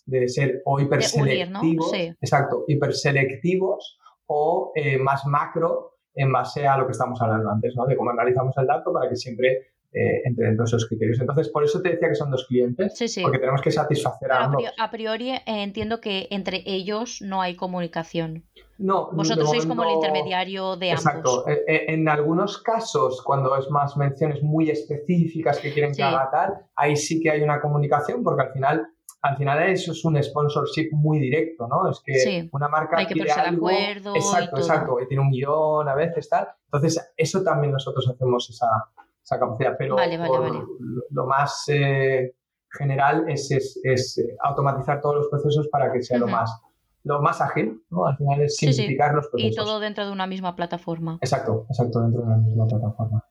de, ser o hiperselectivos, exacto, hiperselectivos o más macro en base a lo que estamos hablando antes, ¿no? De cómo analizamos el dato para que siempre eh, entre de esos criterios. Entonces, por eso te decía que son dos clientes, porque tenemos que satisfacer a ambos. A priori, eh, entiendo que entre ellos no hay comunicación. No, vosotros sois como el intermediario de ambos. Exacto. Eh, en, algunos casos, cuando es más menciones muy específicas que quieren que haga tal, ahí sí que hay una comunicación, porque al final al final eso es un sponsorship muy directo, ¿no? Es que una marca hay que quiere algo, acuerdo exacto, exacto, y tiene un guion a veces tal. Entonces eso también nosotros hacemos esa, esa capacidad. Pero lo más eh, general es, es, eh, automatizar todos los procesos para que sea lo más lo más ágil, ¿no? Al final es simplificar los procesos. Y todo dentro de una misma plataforma. Exacto, exacto, dentro de una misma plataforma.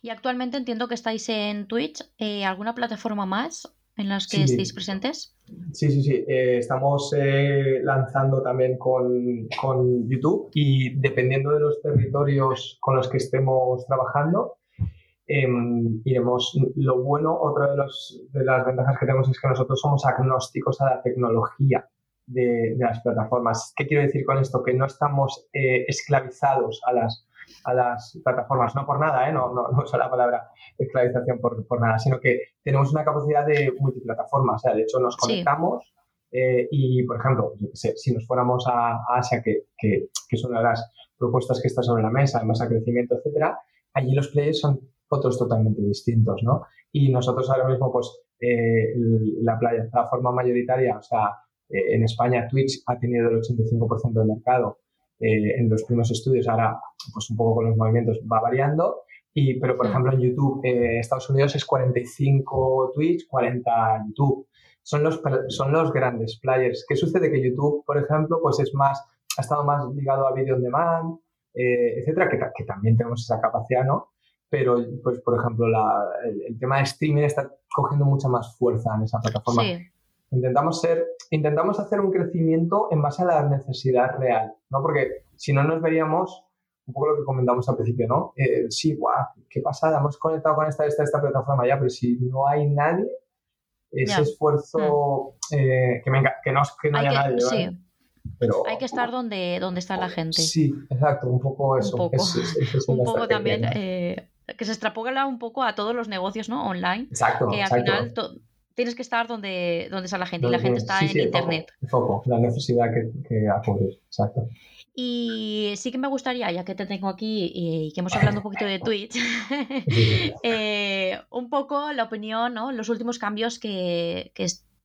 Y actualmente entiendo que estáis en Twitch. Eh, ¿Alguna plataforma más en las que estéis presentes? Sí, sí, sí. Eh, estamos eh, lanzando también con, con, YouTube y dependiendo de los territorios con los que estemos trabajando, em, iremos. Lo bueno, otra de, los, de las ventajas que tenemos es que nosotros somos agnósticos a la tecnología. De, de las plataformas. ¿Qué quiero decir con esto? Que no estamos esclavizados a las a las plataformas, no por nada, ¿eh? no, no, no uso la palabra esclavización por, por, nada, sino que tenemos una capacidad de multiplataforma, o sea, de hecho nos conectamos eh, y, por ejemplo, si nos fuéramos a, Asia, que, que, que, es una de las propuestas que está sobre la mesa, en base a crecimiento, etcétera, allí los players son otros totalmente distintos, ¿no? Y nosotros ahora mismo, pues, eh, la plataforma mayoritaria, o sea, eh, en España Twitch ha tenido el 85% del mercado, eh, en los primeros estudios, ahora pues un poco con los movimientos va variando, y, pero por ejemplo en YouTube, eh, Estados Unidos es 45 Twitch, 40 YouTube. Son los, son los grandes players. ¿Qué sucede? Que YouTube, por ejemplo, pues es más, ha estado más ligado a video on demand, eh, etcétera, que, que, también tenemos esa capacidad, ¿no? Pero, pues, por ejemplo, la, el, tema de streaming está cogiendo mucha más fuerza en esa plataforma. Sí. Intentamos ser, intentamos hacer un crecimiento en base a la necesidad real, ¿no? Porque si no nos veríamos un poco lo que comentamos al principio, ¿no? Eh, sí, guau, qué pasada, hemos conectado con esta, esta, esta plataforma ya, pero si no hay nadie, ese esfuerzo, mm. eh, que, me, que, no, que no haya nadie, ¿vale? Sí. Pero, hay que estar donde, donde está la gente. Sí, exacto, un poco eso. Un poco, un poco también, eh, que se extrapola un poco a todos los negocios ¿no? online. Exacto. Que al final tienes que estar donde, donde está la gente y la gente está en internet. El foco, la necesidad que, que exacto. Y sí que me gustaría, ya que te tengo aquí y que hemos hablado un poquito de Twitch, eh, un poco la opinión, ¿no? los últimos cambios que,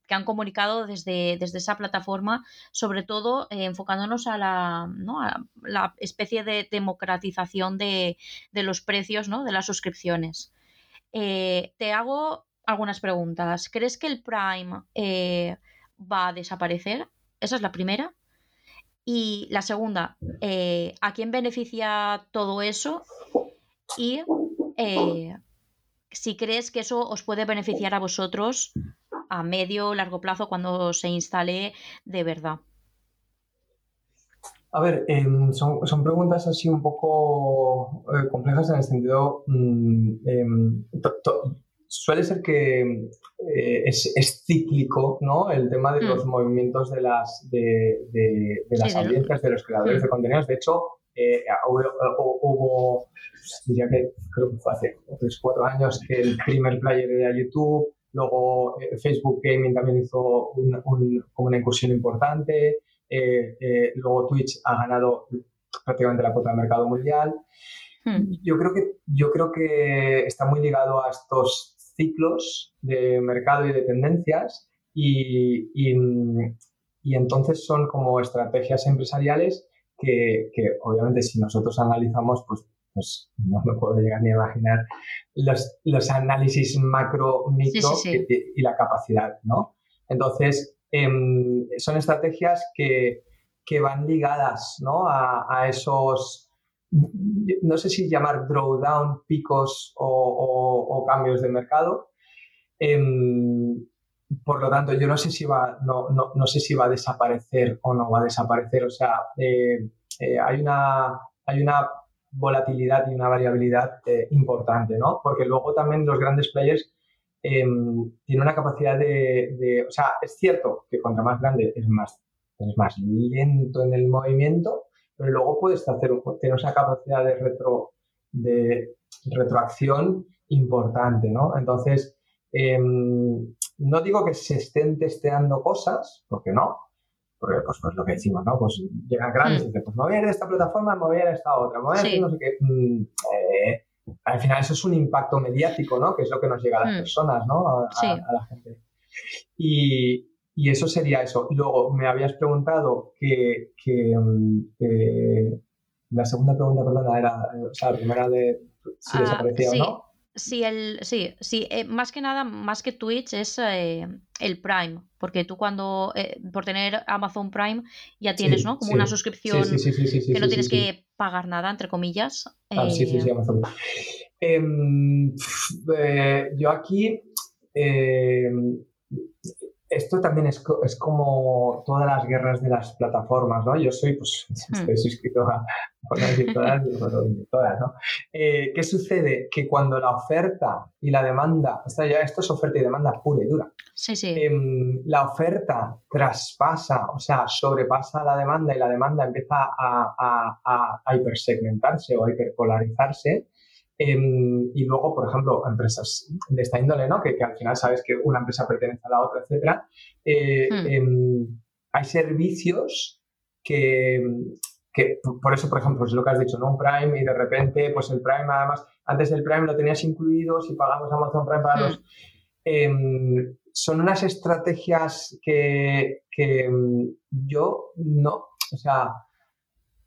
que, han comunicado desde, desde, esa plataforma, sobre todo eh, enfocándonos a la, ¿no? a la, especie de democratización de, de los precios ¿no? de las suscripciones. Eh, te hago algunas preguntas. ¿Crees que el Prime eh, va a desaparecer? Esa es la primera. Y la segunda, ¿a quién beneficia todo eso? Y si crees que eso os puede beneficiar a vosotros a medio o largo plazo cuando se instale de verdad. A ver, em, son, preguntas así un poco complejas en el sentido, mm, em, suele ser que eh, es, cíclico, ¿no? El tema de los mm. movimientos de las, de, las audiencias, de los creadores de mm. contenidos. De hecho, eh, hubo, diría que creo que fue hace 3 4 años que el primer player era YouTube, luego eh, Facebook Gaming también hizo como una incursión importante, luego Twitch ha ganado prácticamente la cuota de mercado mundial. Mm. Yo creo que yo creo que está muy ligado a estos ciclos de mercado y de tendencias y, y, entonces son como estrategias empresariales que, que, obviamente si nosotros analizamos, pues, pues no me puedo llegar ni a imaginar los, los análisis macro, micro Y, la capacidad, ¿no? Entonces, em, son estrategias que, que, van ligadas ¿no? a, a esos no sé si llamar drawdown, picos o, cambios de mercado. Em, por lo tanto, yo no sé si va, no, no, sé si va a desaparecer o no va a desaparecer. O sea, eh, eh, hay, una, hay una volatilidad y una variabilidad eh, importante, ¿no? Porque luego también los grandes players em, tienen una capacidad de, O sea, es cierto que contra más grande es más, es más lento en el movimiento, pero luego puedes hacer, tener esa capacidad de, retro, de retroacción importante, ¿no? Entonces, em, no digo que se estén testeando cosas, porque no, porque pues, pues lo que decimos, ¿no? Pues llegan grandes y hmm. dicen, pues me voy a ir de esta plataforma, me voy a ir a esta otra, me voy a ir no sé qué. Mm, eh, al final eso es un impacto mediático, ¿no? Que es lo que nos llega a las hmm. personas, ¿no? A, a la gente. Y, y eso sería eso. Luego me habías preguntado que, mm, la segunda pregunta, perdona, era, o sea, la primera de si ah, desaparecía o no. Sí, el, sí, sí eh, más que nada, más que Twitch es eh, el Prime, porque tú cuando, eh, por tener Amazon Prime, ya tienes, ¿no? Como una suscripción que no tienes que pagar nada, entre comillas. Ah, sí, sí, sí, Amazon. Em, yo aquí, em, esto también es, es, como todas las guerras de las plataformas, ¿no? Yo soy, pues, hmm. estoy suscrito a, por no decir todas, todas ¿no? Eh, ¿Qué sucede? Que cuando la oferta y la demanda, esto, ya, esto es oferta y demanda pura y dura. Sí, sí. Em, la oferta traspasa, o sea, sobrepasa la demanda y la demanda empieza a, a, a hipersegmentarse o a hiperpolarizarse, Em, y luego, por ejemplo, empresas de esta índole, ¿no? que, al final sabes que una empresa pertenece a la otra, etcétera. Eh, hmm. em, hay servicios que, que, por eso, por ejemplo, es lo que has dicho, ¿no? Un Prime y de repente, pues el Prime, además, antes el Prime lo tenías incluido, si pagamos Amazon Prime para hmm. los... Em, son unas estrategias que, que yo no, o sea,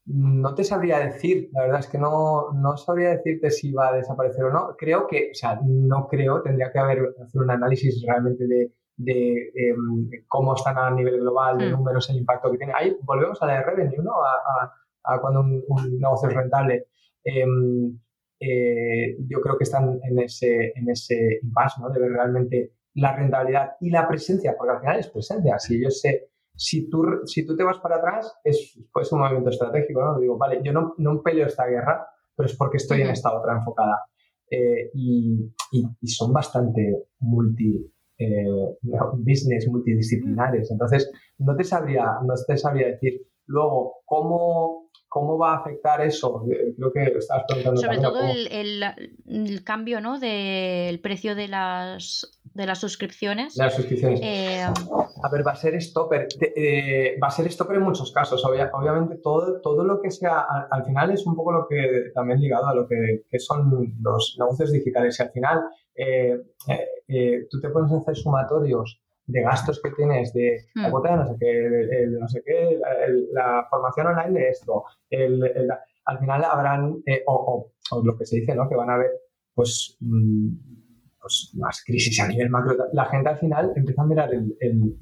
no te sabría decir, la verdad es que no, no sabría decirte si va a desaparecer o no. Creo que, o sea, no creo, tendría que haber hacer un análisis realmente de, de em, cómo están a nivel global, de hmm. números, el impacto que tiene. Ahí volvemos a la de revenue, ¿no? A, a, cuando un, negocio es rentable. Em, eh, yo creo que están en ese, en ese impasse, ¿no? De ver realmente la rentabilidad y la presencia, porque al final es presencia. Si yo sé si tú, si tú te vas para atrás, es pues, un movimiento estratégico, ¿no? Digo, vale, yo no, no peleo esta guerra, pero es porque estoy en esta otra enfocada. Eh, y, y, son bastante multi, eh, business, multidisciplinares. Entonces, no te sabría, no te sabría decir. Luego, ¿cómo, ¿Cómo va a afectar eso? Eh, creo que estabas preguntando. Sobre todo el, el, cambio ¿no? del precio de las, de las suscripciones. Las suscripciones. Eh, a ver, va a ser stopper. Eh, va a ser stopper en muchos casos. obviamente, todo, todo lo que sea. Al, final es un poco lo que también ligado a lo que, que son los negocios digitales. Y al final, tú te pones a hacer sumatorios de gastos que tienes de la hmm. cuota de no sé qué, el, no sé qué, la formación online de esto, al final habrán, eh, o, lo que se dice, ¿no? Que van a haber, pues, mm, pues, más crisis a nivel macro. La gente al final empieza a mirar el,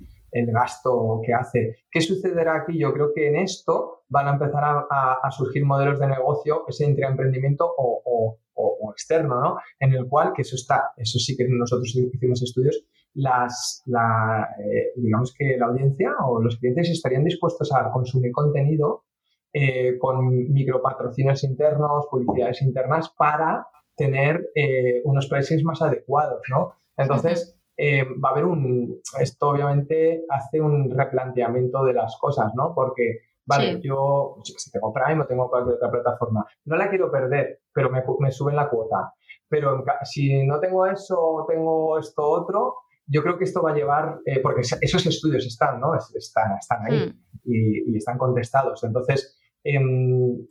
gasto que hace. ¿Qué sucederá aquí? Yo creo que en esto van a empezar a, surgir modelos de negocio, ese intraemprendimiento o, o, o, externo, ¿no? En el cual, que eso está, eso sí que nosotros hicimos estudios, las, la, eh, digamos que la audiencia o los clientes estarían dispuestos a consumir contenido eh, con micropatrocinios internos, publicidades internas para tener eh, unos precios más adecuados, ¿no? Entonces, va a haber un, esto obviamente hace un replanteamiento de las cosas, ¿no? Porque, vale, yo, si tengo Prime o tengo cualquier otra plataforma, no la quiero perder, pero me, me suben la cuota. Pero si no tengo eso, tengo esto otro, yo creo que esto va a llevar, eh, porque esos estudios están, ¿no? Están, están ahí hmm. y, están contestados. Entonces, em,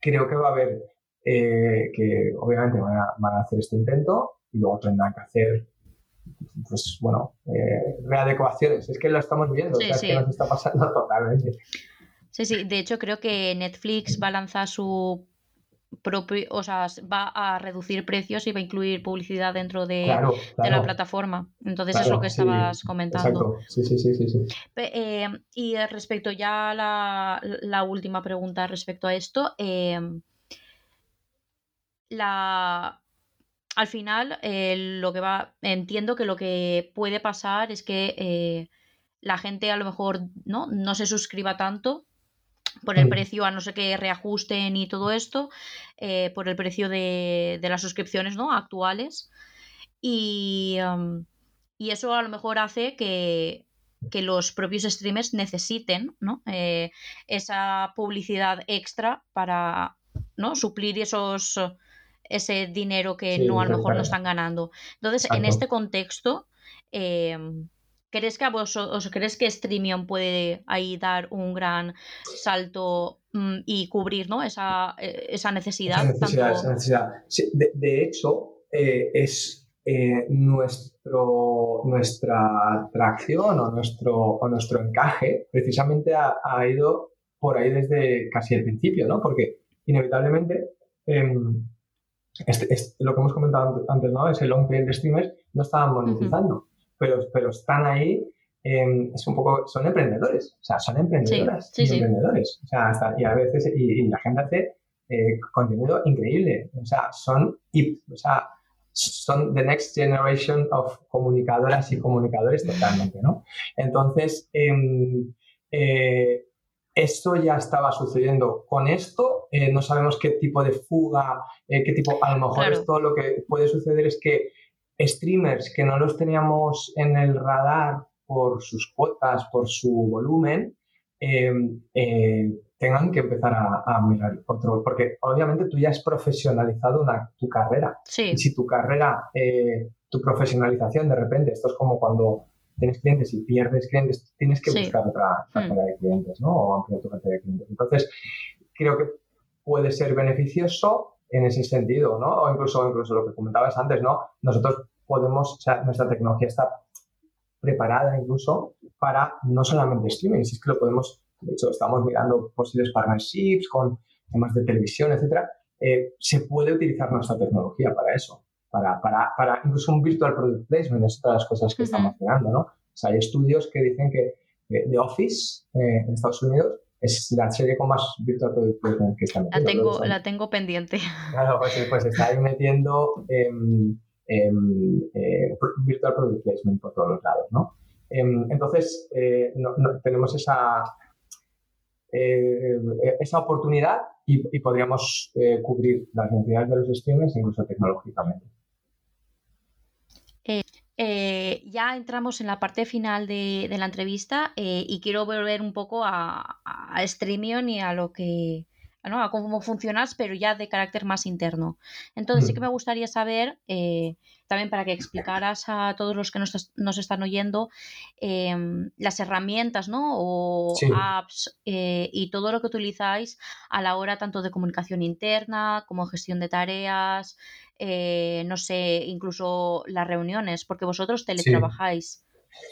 creo que va a haber eh, que obviamente van a, hacer este intento y luego tendrán que hacer, pues bueno, eh, readecuaciones. Es que lo estamos viendo, es que nos está pasando totalmente. Sí, sí, de hecho creo que Netflix va a lanzar su propio, o sea, va a reducir precios y va a incluir publicidad dentro de, la plataforma. Entonces es lo que estabas comentando. Sí, sí, sí, sí, eh, y respecto ya a la, última pregunta respecto a esto, em, la al final eh, lo que va entiendo que lo que puede pasar es que eh, la gente a lo mejor no, no se suscriba tanto por el precio a no sé qué reajusten y todo esto, eh, por el precio de, las suscripciones ¿no? actuales. Y, y, eso a lo mejor hace que, los propios streamers necesiten ¿no? Eh, esa publicidad extra para ¿no? suplir esos, ese dinero que no a lo mejor no están ganando. Entonces, en este contexto, eh, ¿Crees que a vosotros, crees que Streamion puede ahí dar un gran salto mm, y cubrir ¿no? esa, eh, esa necesidad? Esa necesidad, de, hecho, eh, es eh, nuestro, nuestra atracción o nuestro, o nuestro encaje precisamente ha, ido por ahí desde casi el principio, ¿no? Porque inevitablemente em, este, este, lo que hemos comentado antes, ¿no? Es el long tail de streamers no estaban monetizando pero, pero están ahí, em, es un poco, son emprendedores, o sea, son emprendedoras, y emprendedores, o sea, y a veces, y, la gente hace contenido increíble. O sea, son, y, o sea, son the next generation of comunicadoras y comunicadores totalmente, ¿no? Entonces, em, eh, esto ya estaba sucediendo. Con esto eh, no sabemos qué tipo de fuga, eh, qué tipo, a lo mejor esto lo que puede suceder es que streamers que no los teníamos en el radar por sus cuotas, por su volumen, em, tengan que empezar a, mirar otro, porque obviamente tú ya has profesionalizado una, tu carrera. Sí. Y si tu carrera, eh, tu profesionalización de repente, esto es como cuando tienes clientes y pierdes clientes, tienes que buscar otra cartera de clientes, ¿no? O ampliar tu cartera de clientes. Entonces, creo que puede ser beneficioso en ese sentido, ¿no? O incluso, incluso lo que comentabas antes, ¿no? Nosotros podemos, o sea, nuestra tecnología está preparada incluso para no solamente streaming, si es que lo podemos de hecho estamos mirando posibles partnerships con temas de televisión, etcétera, eh, se puede utilizar nuestra tecnología para eso, para, para, para incluso un virtual product placement, es otra de las cosas que estamos mirando, ¿no? O sea, hay estudios que dicen que The Office eh, en Estados Unidos es la serie con más virtual product placement que está metiendo. La tengo, la tengo pendiente. Claro, pues, pues está ahí metiendo eh, virtual product placement por todos los lados, ¿no? Em, entonces, eh, no, tenemos esa, eh, esa oportunidad y, podríamos eh, cubrir las necesidades de los streamers incluso tecnológicamente. Eh, ya entramos en la parte final de, la entrevista y quiero volver un poco a, a Streamion y a lo que ¿no? a cómo funcionas, pero ya de carácter más interno. Entonces sí que mm. me gustaría saber, eh, también para que explicaras a todos los que nos, nos están oyendo, em, las herramientas ¿no? o apps eh, y todo lo que utilizáis a la hora tanto de comunicación interna como gestión de tareas, eh, no sé, incluso las reuniones, porque vosotros teletrabajáis.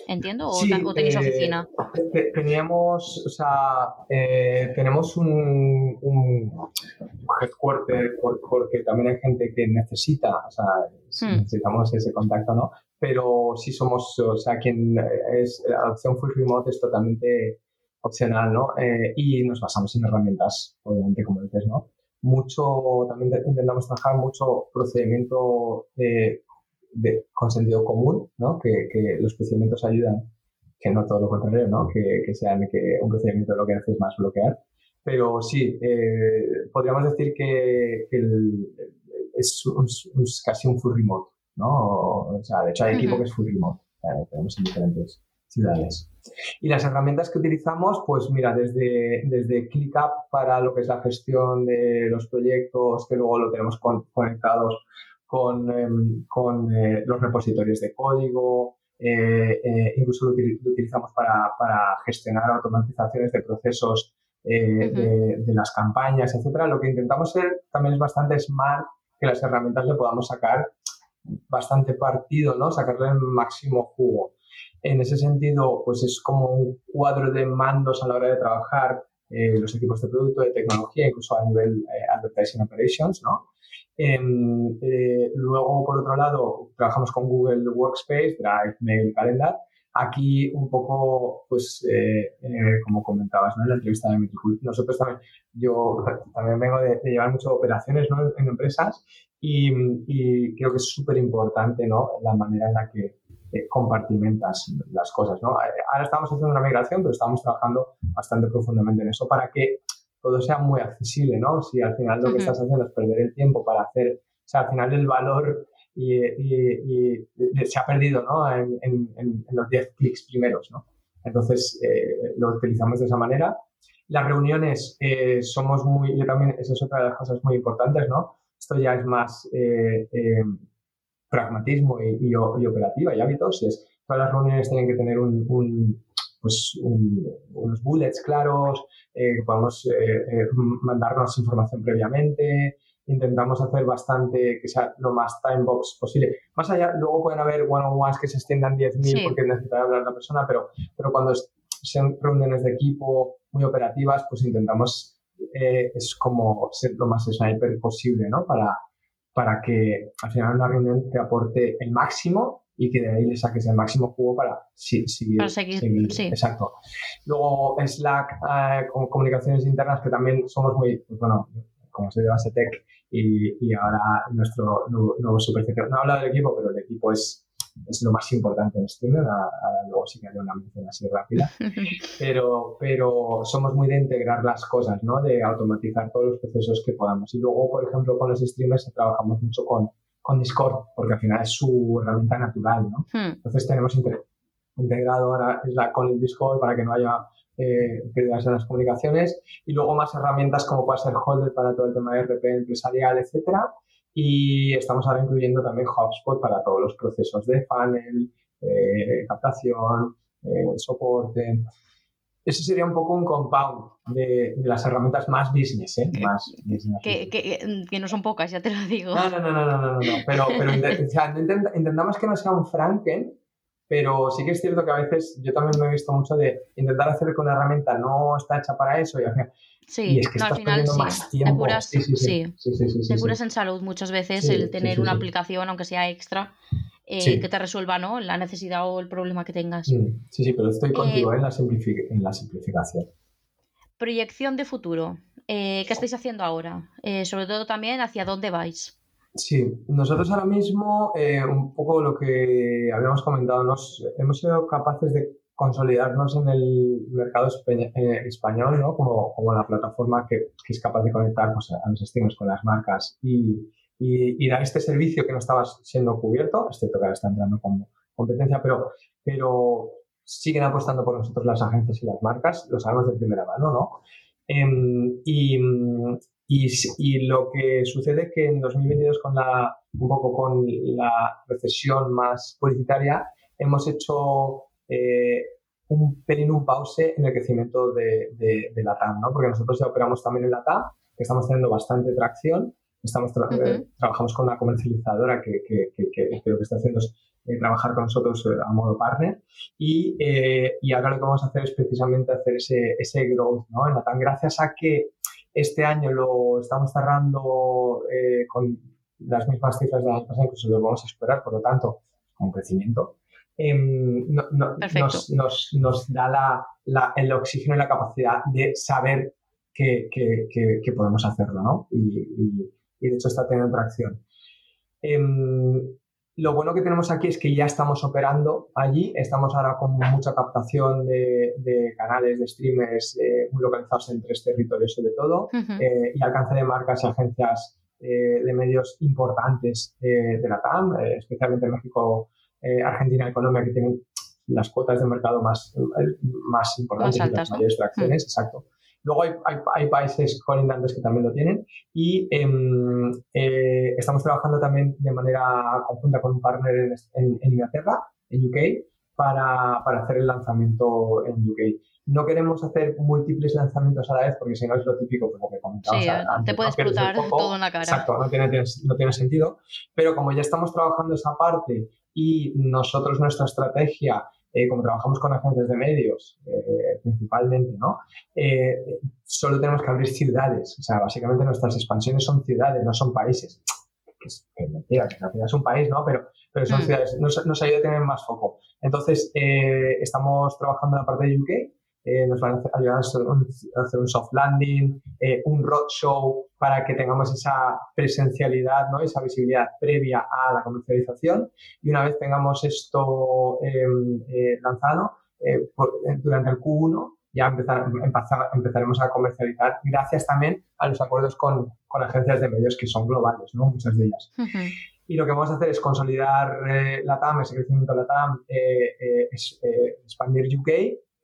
¿Entiendo? ¿O, tenéis eh, oficina? Teníamos, o sea, eh, tenemos un, un headquarter porque también hay gente que necesita, o sea, hmm. necesitamos ese contacto, ¿no? Pero sí somos, o sea, quien es, la opción full remote es totalmente opcional, ¿no? Eh, y nos basamos en herramientas, obviamente, como dices, ¿no? Mucho, también intentamos trabajar mucho procedimiento con sentido común, ¿no? Que, los procedimientos ayudan, que no todo lo contrario, ¿no? Que, que sean que un procedimiento lo que hace es más bloquear. Pero sí, eh, podríamos decir que, es, casi un full remote, ¿no? O sea, de hecho hay equipo que es full remote, tenemos en diferentes ciudades. Y las herramientas que utilizamos, pues mira, desde, desde ClickUp para lo que es la gestión de los proyectos, que luego lo tenemos conectados con, em, con eh, los repositorios de código, eh, eh, incluso lo, utilizamos para, para, gestionar automatizaciones de procesos de, las campañas, etcétera. Lo que intentamos ser también es bastante smart, que las herramientas le podamos sacar bastante partido, ¿no? Sacarle el máximo jugo. En ese sentido, pues es como un cuadro de mandos a la hora de trabajar los equipos de producto, de tecnología, incluso a nivel advertising operations, ¿no? Em, eh, luego, por otro lado, trabajamos con Google Workspace, Drive, Mail, Calendar. Aquí un poco, pues, eh, eh, como comentabas en la entrevista de Metricool, nosotros también, yo también vengo de, llevar muchas operaciones ¿no? en, empresas y, y, creo que es súper importante ¿no? la manera en la que compartimentas las cosas. ¿no? Ahora estamos haciendo una migración, pero estamos trabajando bastante profundamente en eso para que todo sea muy accesible, ¿no? Si al final lo que estás haciendo es perder el tiempo para hacer, o sea, al final el valor y, se ha perdido, ¿no? En, en, los 10 clics primeros, ¿no? Entonces, eh, lo utilizamos de esa manera. Las reuniones eh, somos muy, yo también, eso es otra de las cosas muy importantes, ¿no? Esto ya es más eh, pragmatismo y, operativa y hábitos, y es, todas las reuniones tienen que tener un pues, unos bullets claros, eh, podamos eh, eh, mandarnos información previamente, intentamos hacer bastante que sea lo más time box posible. Más allá, luego pueden haber one-on-ones que se extiendan 10.000 porque necesita hablar la persona, pero, pero cuando sean reuniones de equipo muy operativas, pues intentamos es como ser lo más sniper posible, ¿no? Para, para que al final una reunión te aporte el máximo y que de ahí le saques el máximo jugo para, seguir. seguir, Sí. Exacto. Luego Slack, eh, con comunicaciones internas que también somos muy, pues bueno, como soy de base tech y, ahora nuestro nuevo, nuevo No habla del equipo, pero el equipo es, es lo más importante en streamer. luego sí que haré una mención así rápida. Pero, pero somos muy de integrar las cosas, ¿no? De automatizar todos los procesos que podamos. Y luego, por ejemplo, con los streamers trabajamos mucho con, con Discord, porque al final es su herramienta natural, ¿no? Hmm. Entonces tenemos integrado ahora la, con el Discord para que no haya eh, pérdidas en las comunicaciones y luego más herramientas como puede ser Holder para todo el tema de RP empresarial, etcétera. Y estamos ahora incluyendo también HubSpot para todos los procesos de funnel, eh, captación, eh, soporte. Ese sería un poco un compound de, las herramientas más business, ¿eh? Más Que, que, no son pocas, ya te lo digo. No, no, no, no, no, no, no. Pero, pero intentamos que no sea un Franken, pero sí que es cierto que a veces yo también me he visto mucho de intentar hacer que una herramienta no está hecha para eso y al final... Sí, es que al final sí. Más tiempo. Te curas, sí, sí, sí. te curas en salud muchas veces el tener una aplicación, aunque sea extra, eh, que te resuelva ¿no? la necesidad o el problema que tengas. Mm, sí, sí, pero estoy contigo eh, en, la en, la simplificación. Proyección de futuro. Eh, ¿Qué estáis haciendo ahora? sobre todo también, ¿hacia dónde vais? Sí, nosotros ahora mismo, eh, un poco lo que habíamos comentado, nos, hemos sido capaces de consolidarnos en el mercado eh, español, ¿no? Como, como la plataforma que, es capaz de conectar pues, a los streamers con las marcas y, y, dar este servicio que no estaba siendo cubierto, excepto que ahora está entrando como competencia, pero, pero siguen apostando por nosotros las agencias y las marcas, lo sabemos de primera mano, ¿no? Em, y, y, lo que sucede es que en 2022, con la, un poco con la recesión más publicitaria, hemos hecho eh, un pelín un pause en el crecimiento de, de, la TAM, ¿no? Porque nosotros ya operamos también en la TAM, que estamos teniendo bastante tracción, estamos eh, trabajamos con una comercializadora que, que, que, lo que está haciendo es eh, trabajar con nosotros a modo partner y, y, ahora lo que vamos a hacer es precisamente hacer ese, ese growth ¿no? en la TAM gracias a que este año lo estamos cerrando eh, con las mismas cifras de las pasadas, incluso lo vamos a esperar, por lo tanto, con crecimiento. Em, nos, nos, nos, da la, el oxígeno y la capacidad de saber que, que, que, podemos hacerlo, ¿no? Y, y, y, de hecho está teniendo tracción. Em, lo bueno que tenemos aquí es que ya estamos operando allí, estamos ahora con mucha captación de, canales, de streamers eh, muy localizados en tres territorios sobre todo, eh, y alcance de marcas y agencias eh, de medios importantes de la TAM, especialmente en México, Argentina y Colombia, que tienen las cuotas de mercado más, más importantes y las mayores tracciones, exacto. Luego hay, hay, hay, países colindantes que también lo tienen y em, eh, estamos trabajando también de manera conjunta con un partner en, en, Inglaterra, en UK, para, para, hacer el lanzamiento en UK. No queremos hacer múltiples lanzamientos a la vez porque si no es lo típico, como que comentamos. Sí, te puede explotar todo en la cara. Exacto, no tiene, no tiene sentido. Pero como ya estamos trabajando esa parte y nosotros nuestra estrategia eh, como trabajamos con agencias de medios, eh, principalmente, ¿no? Eh, solo tenemos que abrir ciudades. O sea, básicamente nuestras expansiones son ciudades, no son países. Que es, mentira, que al final es un país, ¿no? Pero, pero son mm. ciudades. Nos, nos, ayuda a tener más foco. Entonces, estamos trabajando en la parte de UK eh, nos van a ayudar a hacer un soft landing, eh, un roadshow para que tengamos esa presencialidad, ¿no? esa visibilidad previa a la comercialización. Y una vez tengamos esto em, eh, lanzado, durante el Q1 ya empezar, empezaremos a comercializar gracias también a los acuerdos con, con agencias de medios que son globales, ¿no? muchas de ellas. Y lo que vamos a hacer es consolidar la TAM, ese crecimiento de la TAM, expandir UK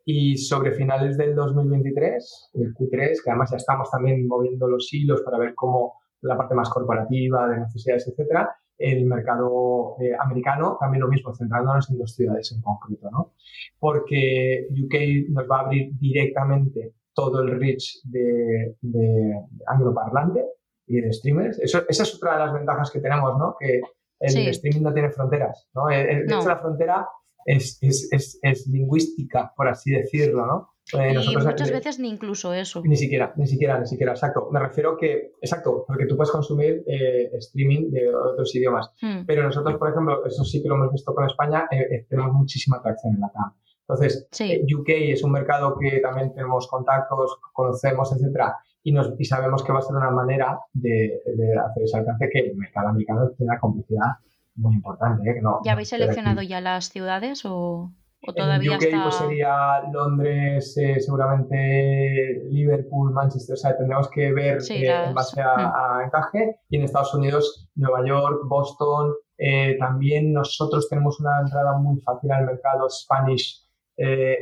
y sobre finales del 2023, el Q3, que además ya estamos también moviendo los hilos para ver cómo la parte más corporativa, de necesidades, etcétera, el mercado eh, americano también lo mismo, centrándonos en dos ciudades en concreto, ¿no? Porque UK nos va a abrir directamente todo el reach de, de angloparlante y de streamers. Eso, esa es otra de las ventajas que tenemos, ¿no? Que el streaming no tiene fronteras, ¿no? De hecho, la frontera es, es, es, es lingüística, por así decirlo, ¿no? Eh, y muchas veces ni incluso eso. Ni siquiera, ni siquiera, ni siquiera, exacto. Me refiero que, exacto, porque tú puedes consumir eh, streaming de otros idiomas. Hmm. Pero nosotros, por ejemplo, eso sí que lo hemos visto con España, eh, tenemos muchísima atracción en la TAM. Entonces, UK es un mercado que también tenemos contactos, conocemos, etcétera, y, nos, y sabemos que va a ser una manera de, de hacer ese alcance que el mercado americano tiene una complejidad muy importante. ¿eh? ¿Ya habéis seleccionado ya las ciudades o, o todavía en UK, pues sería Londres, eh, seguramente Liverpool, Manchester, o sea, tendremos que ver eh, en base a, mm. a, encaje. Y en Estados Unidos, Nueva York, Boston. Eh, también nosotros tenemos una entrada muy fácil al mercado Spanish,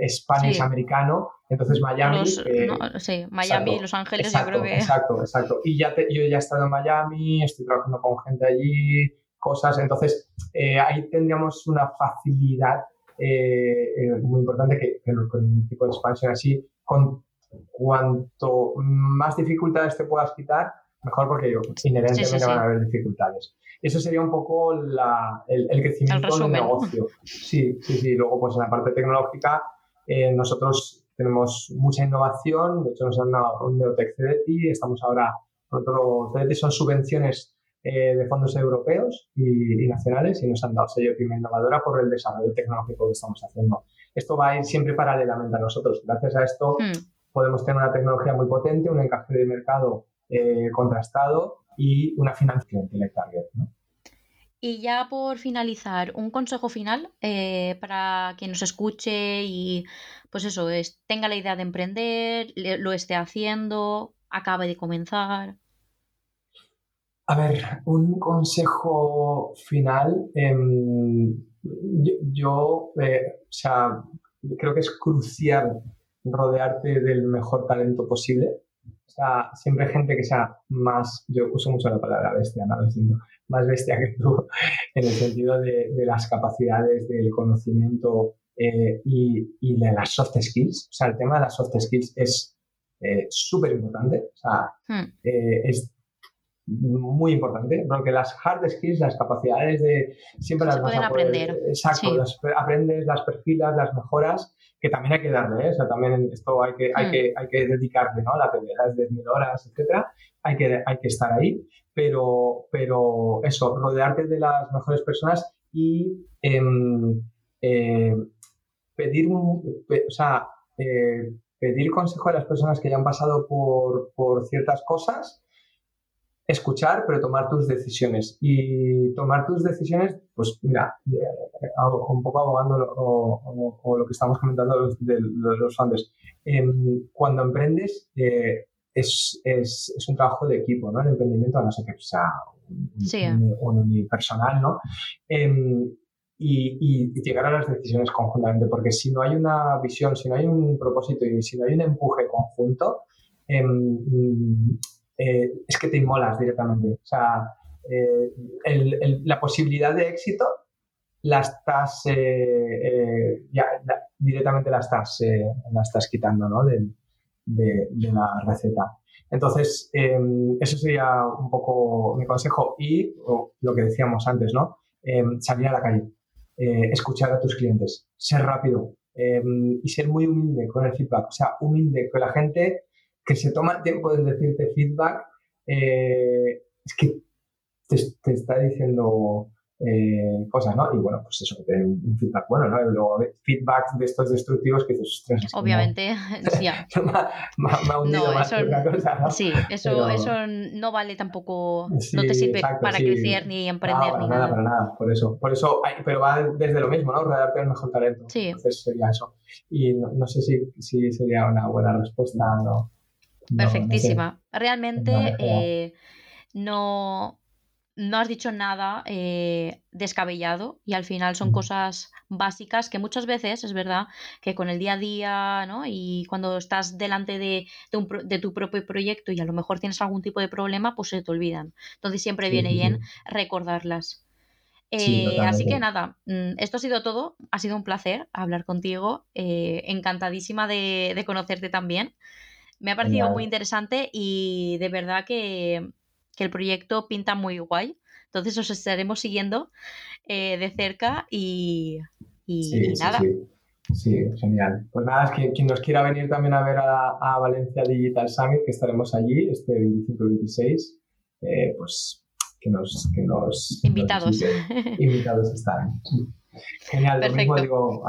Spanish americano. Entonces Miami. sí, Miami, Los Ángeles, yo creo que. Exacto, exacto. Y ya yo ya he estado en Miami, estoy trabajando con gente allí, cosas. Entonces ahí tendríamos una facilidad eh, eh, muy importante que, con un tipo de expansión así, con cuanto más dificultades te puedas quitar, mejor porque inherentemente van a haber dificultades. Eso sería un poco la, el, crecimiento del negocio. Sí, sí, sí. Luego, pues en la parte tecnológica, eh, nosotros tenemos mucha innovación. De hecho, nos han dado un Neotech CDT. Estamos ahora, nosotros, CDT son subvenciones eh, de fondos europeos y, nacionales y nos han dado sello Pyme Innovadora por el desarrollo tecnológico que estamos haciendo. Esto va a ir siempre paralelamente a nosotros. Gracias a esto hmm. podemos tener una tecnología muy potente, un encaje de mercado eh, contrastado y una financiación target. Y ya por finalizar, un consejo final eh, para quien nos escuche y pues eso, es, tenga la idea de emprender, lo esté haciendo, acabe de comenzar. A ver, un consejo final. Em, yo, eh, o sea, creo que es crucial rodearte del mejor talento posible. O sea, siempre gente que sea más, yo uso mucho la palabra bestia, ¿no? más bestia que tú, en el sentido de, las capacidades, del conocimiento eh, y, de las soft skills. O sea, el tema de las soft skills es eh, súper importante. O sea, hmm. es muy importante, porque las hard skills, las capacidades de siempre las vas a aprender. Exacto, las, aprendes, las perfilas, las mejoras, que también hay que darle, ¿eh? o sea, también esto hay que, hay hmm. que, hay que dedicarle, ¿no? La teoría es de mil horas, etcétera, hay que, hay que estar ahí, pero, pero eso, rodearte de las mejores personas y em, eh, pedir un, o sea, eh, pedir consejo a las personas que ya han pasado por, por ciertas cosas escuchar, pero tomar tus decisiones. Y tomar tus decisiones, pues mira, eh, un poco abogando o, lo que estamos comentando de, los funders. Em, cuando emprendes, eh, es, es, es, un trabajo de equipo, ¿no? El emprendimiento, a no ser que sea un, unipersonal, ¿no? Em, y, y, llegar a las decisiones conjuntamente, porque si no hay una visión, si no hay un propósito y si no hay un empuje conjunto, em, eh, es que te inmolas directamente. O sea, eh, la posibilidad de éxito la estás, eh, ya, directamente la estás, la estás quitando ¿no? de, la receta. Entonces, em, eso sería un poco mi consejo y lo que decíamos antes, ¿no? Em, salir a la calle, escuchar a tus clientes, ser rápido em, y ser muy humilde con el feedback. O sea, humilde, que la gente que se toma el tiempo de decirte feedback, eh, es que te, está diciendo eh, cosas, ¿no? Y bueno, pues eso, que te un feedback bueno, ¿no? Y luego feedback de estos destructivos que dices, Obviamente, sí. no. Sí, eso, eso no vale tampoco, no te sirve para crecer ni emprender ni nada. nada. Para nada, por eso. Por eso, pero va desde lo mismo, ¿no? Rodearte del mejor talento. Sí. Entonces sería eso. Y no, no sé si, si sería una buena respuesta, ¿no? Perfectísima. Realmente eh, no, no, has dicho nada eh, descabellado y al final son cosas básicas que muchas veces es verdad que con el día a día ¿no? y cuando estás delante de, de, tu propio proyecto y a lo mejor tienes algún tipo de problema, pues se te olvidan. Entonces siempre viene bien recordarlas. Eh, así que nada, mm, esto ha sido todo. Ha sido un placer hablar contigo. encantadísima de, de conocerte también. Me ha parecido muy interesante y de verdad que, el proyecto pinta muy guay. Entonces os estaremos siguiendo eh, de cerca y, nada. Sí, genial. Pues nada, es que quien nos quiera venir también a ver a, Valencia Digital Summit, que estaremos allí este 25-26, eh, pues que nos, que nos invitados. invitados están. Genial, lo mismo digo,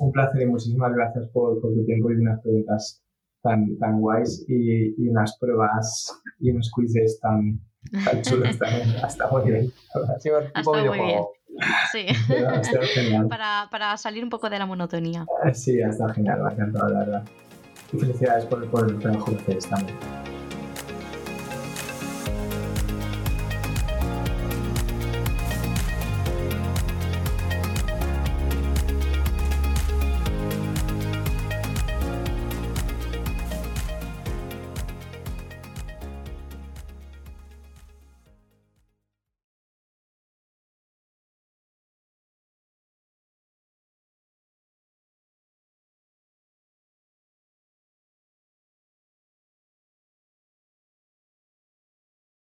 un, placer y muchísimas gracias por, por tu tiempo y unas preguntas tan, tan guays y, y unas pruebas y unos quizzes tan, tan chulos también. Hasta muy bien. Ha sido tipo videojuego. Sí. para, para, salir un poco de la monotonía. Sí, ha estado genial, me ha encantado, la verdad. Y felicidades por, por el trabajo que hacéis también.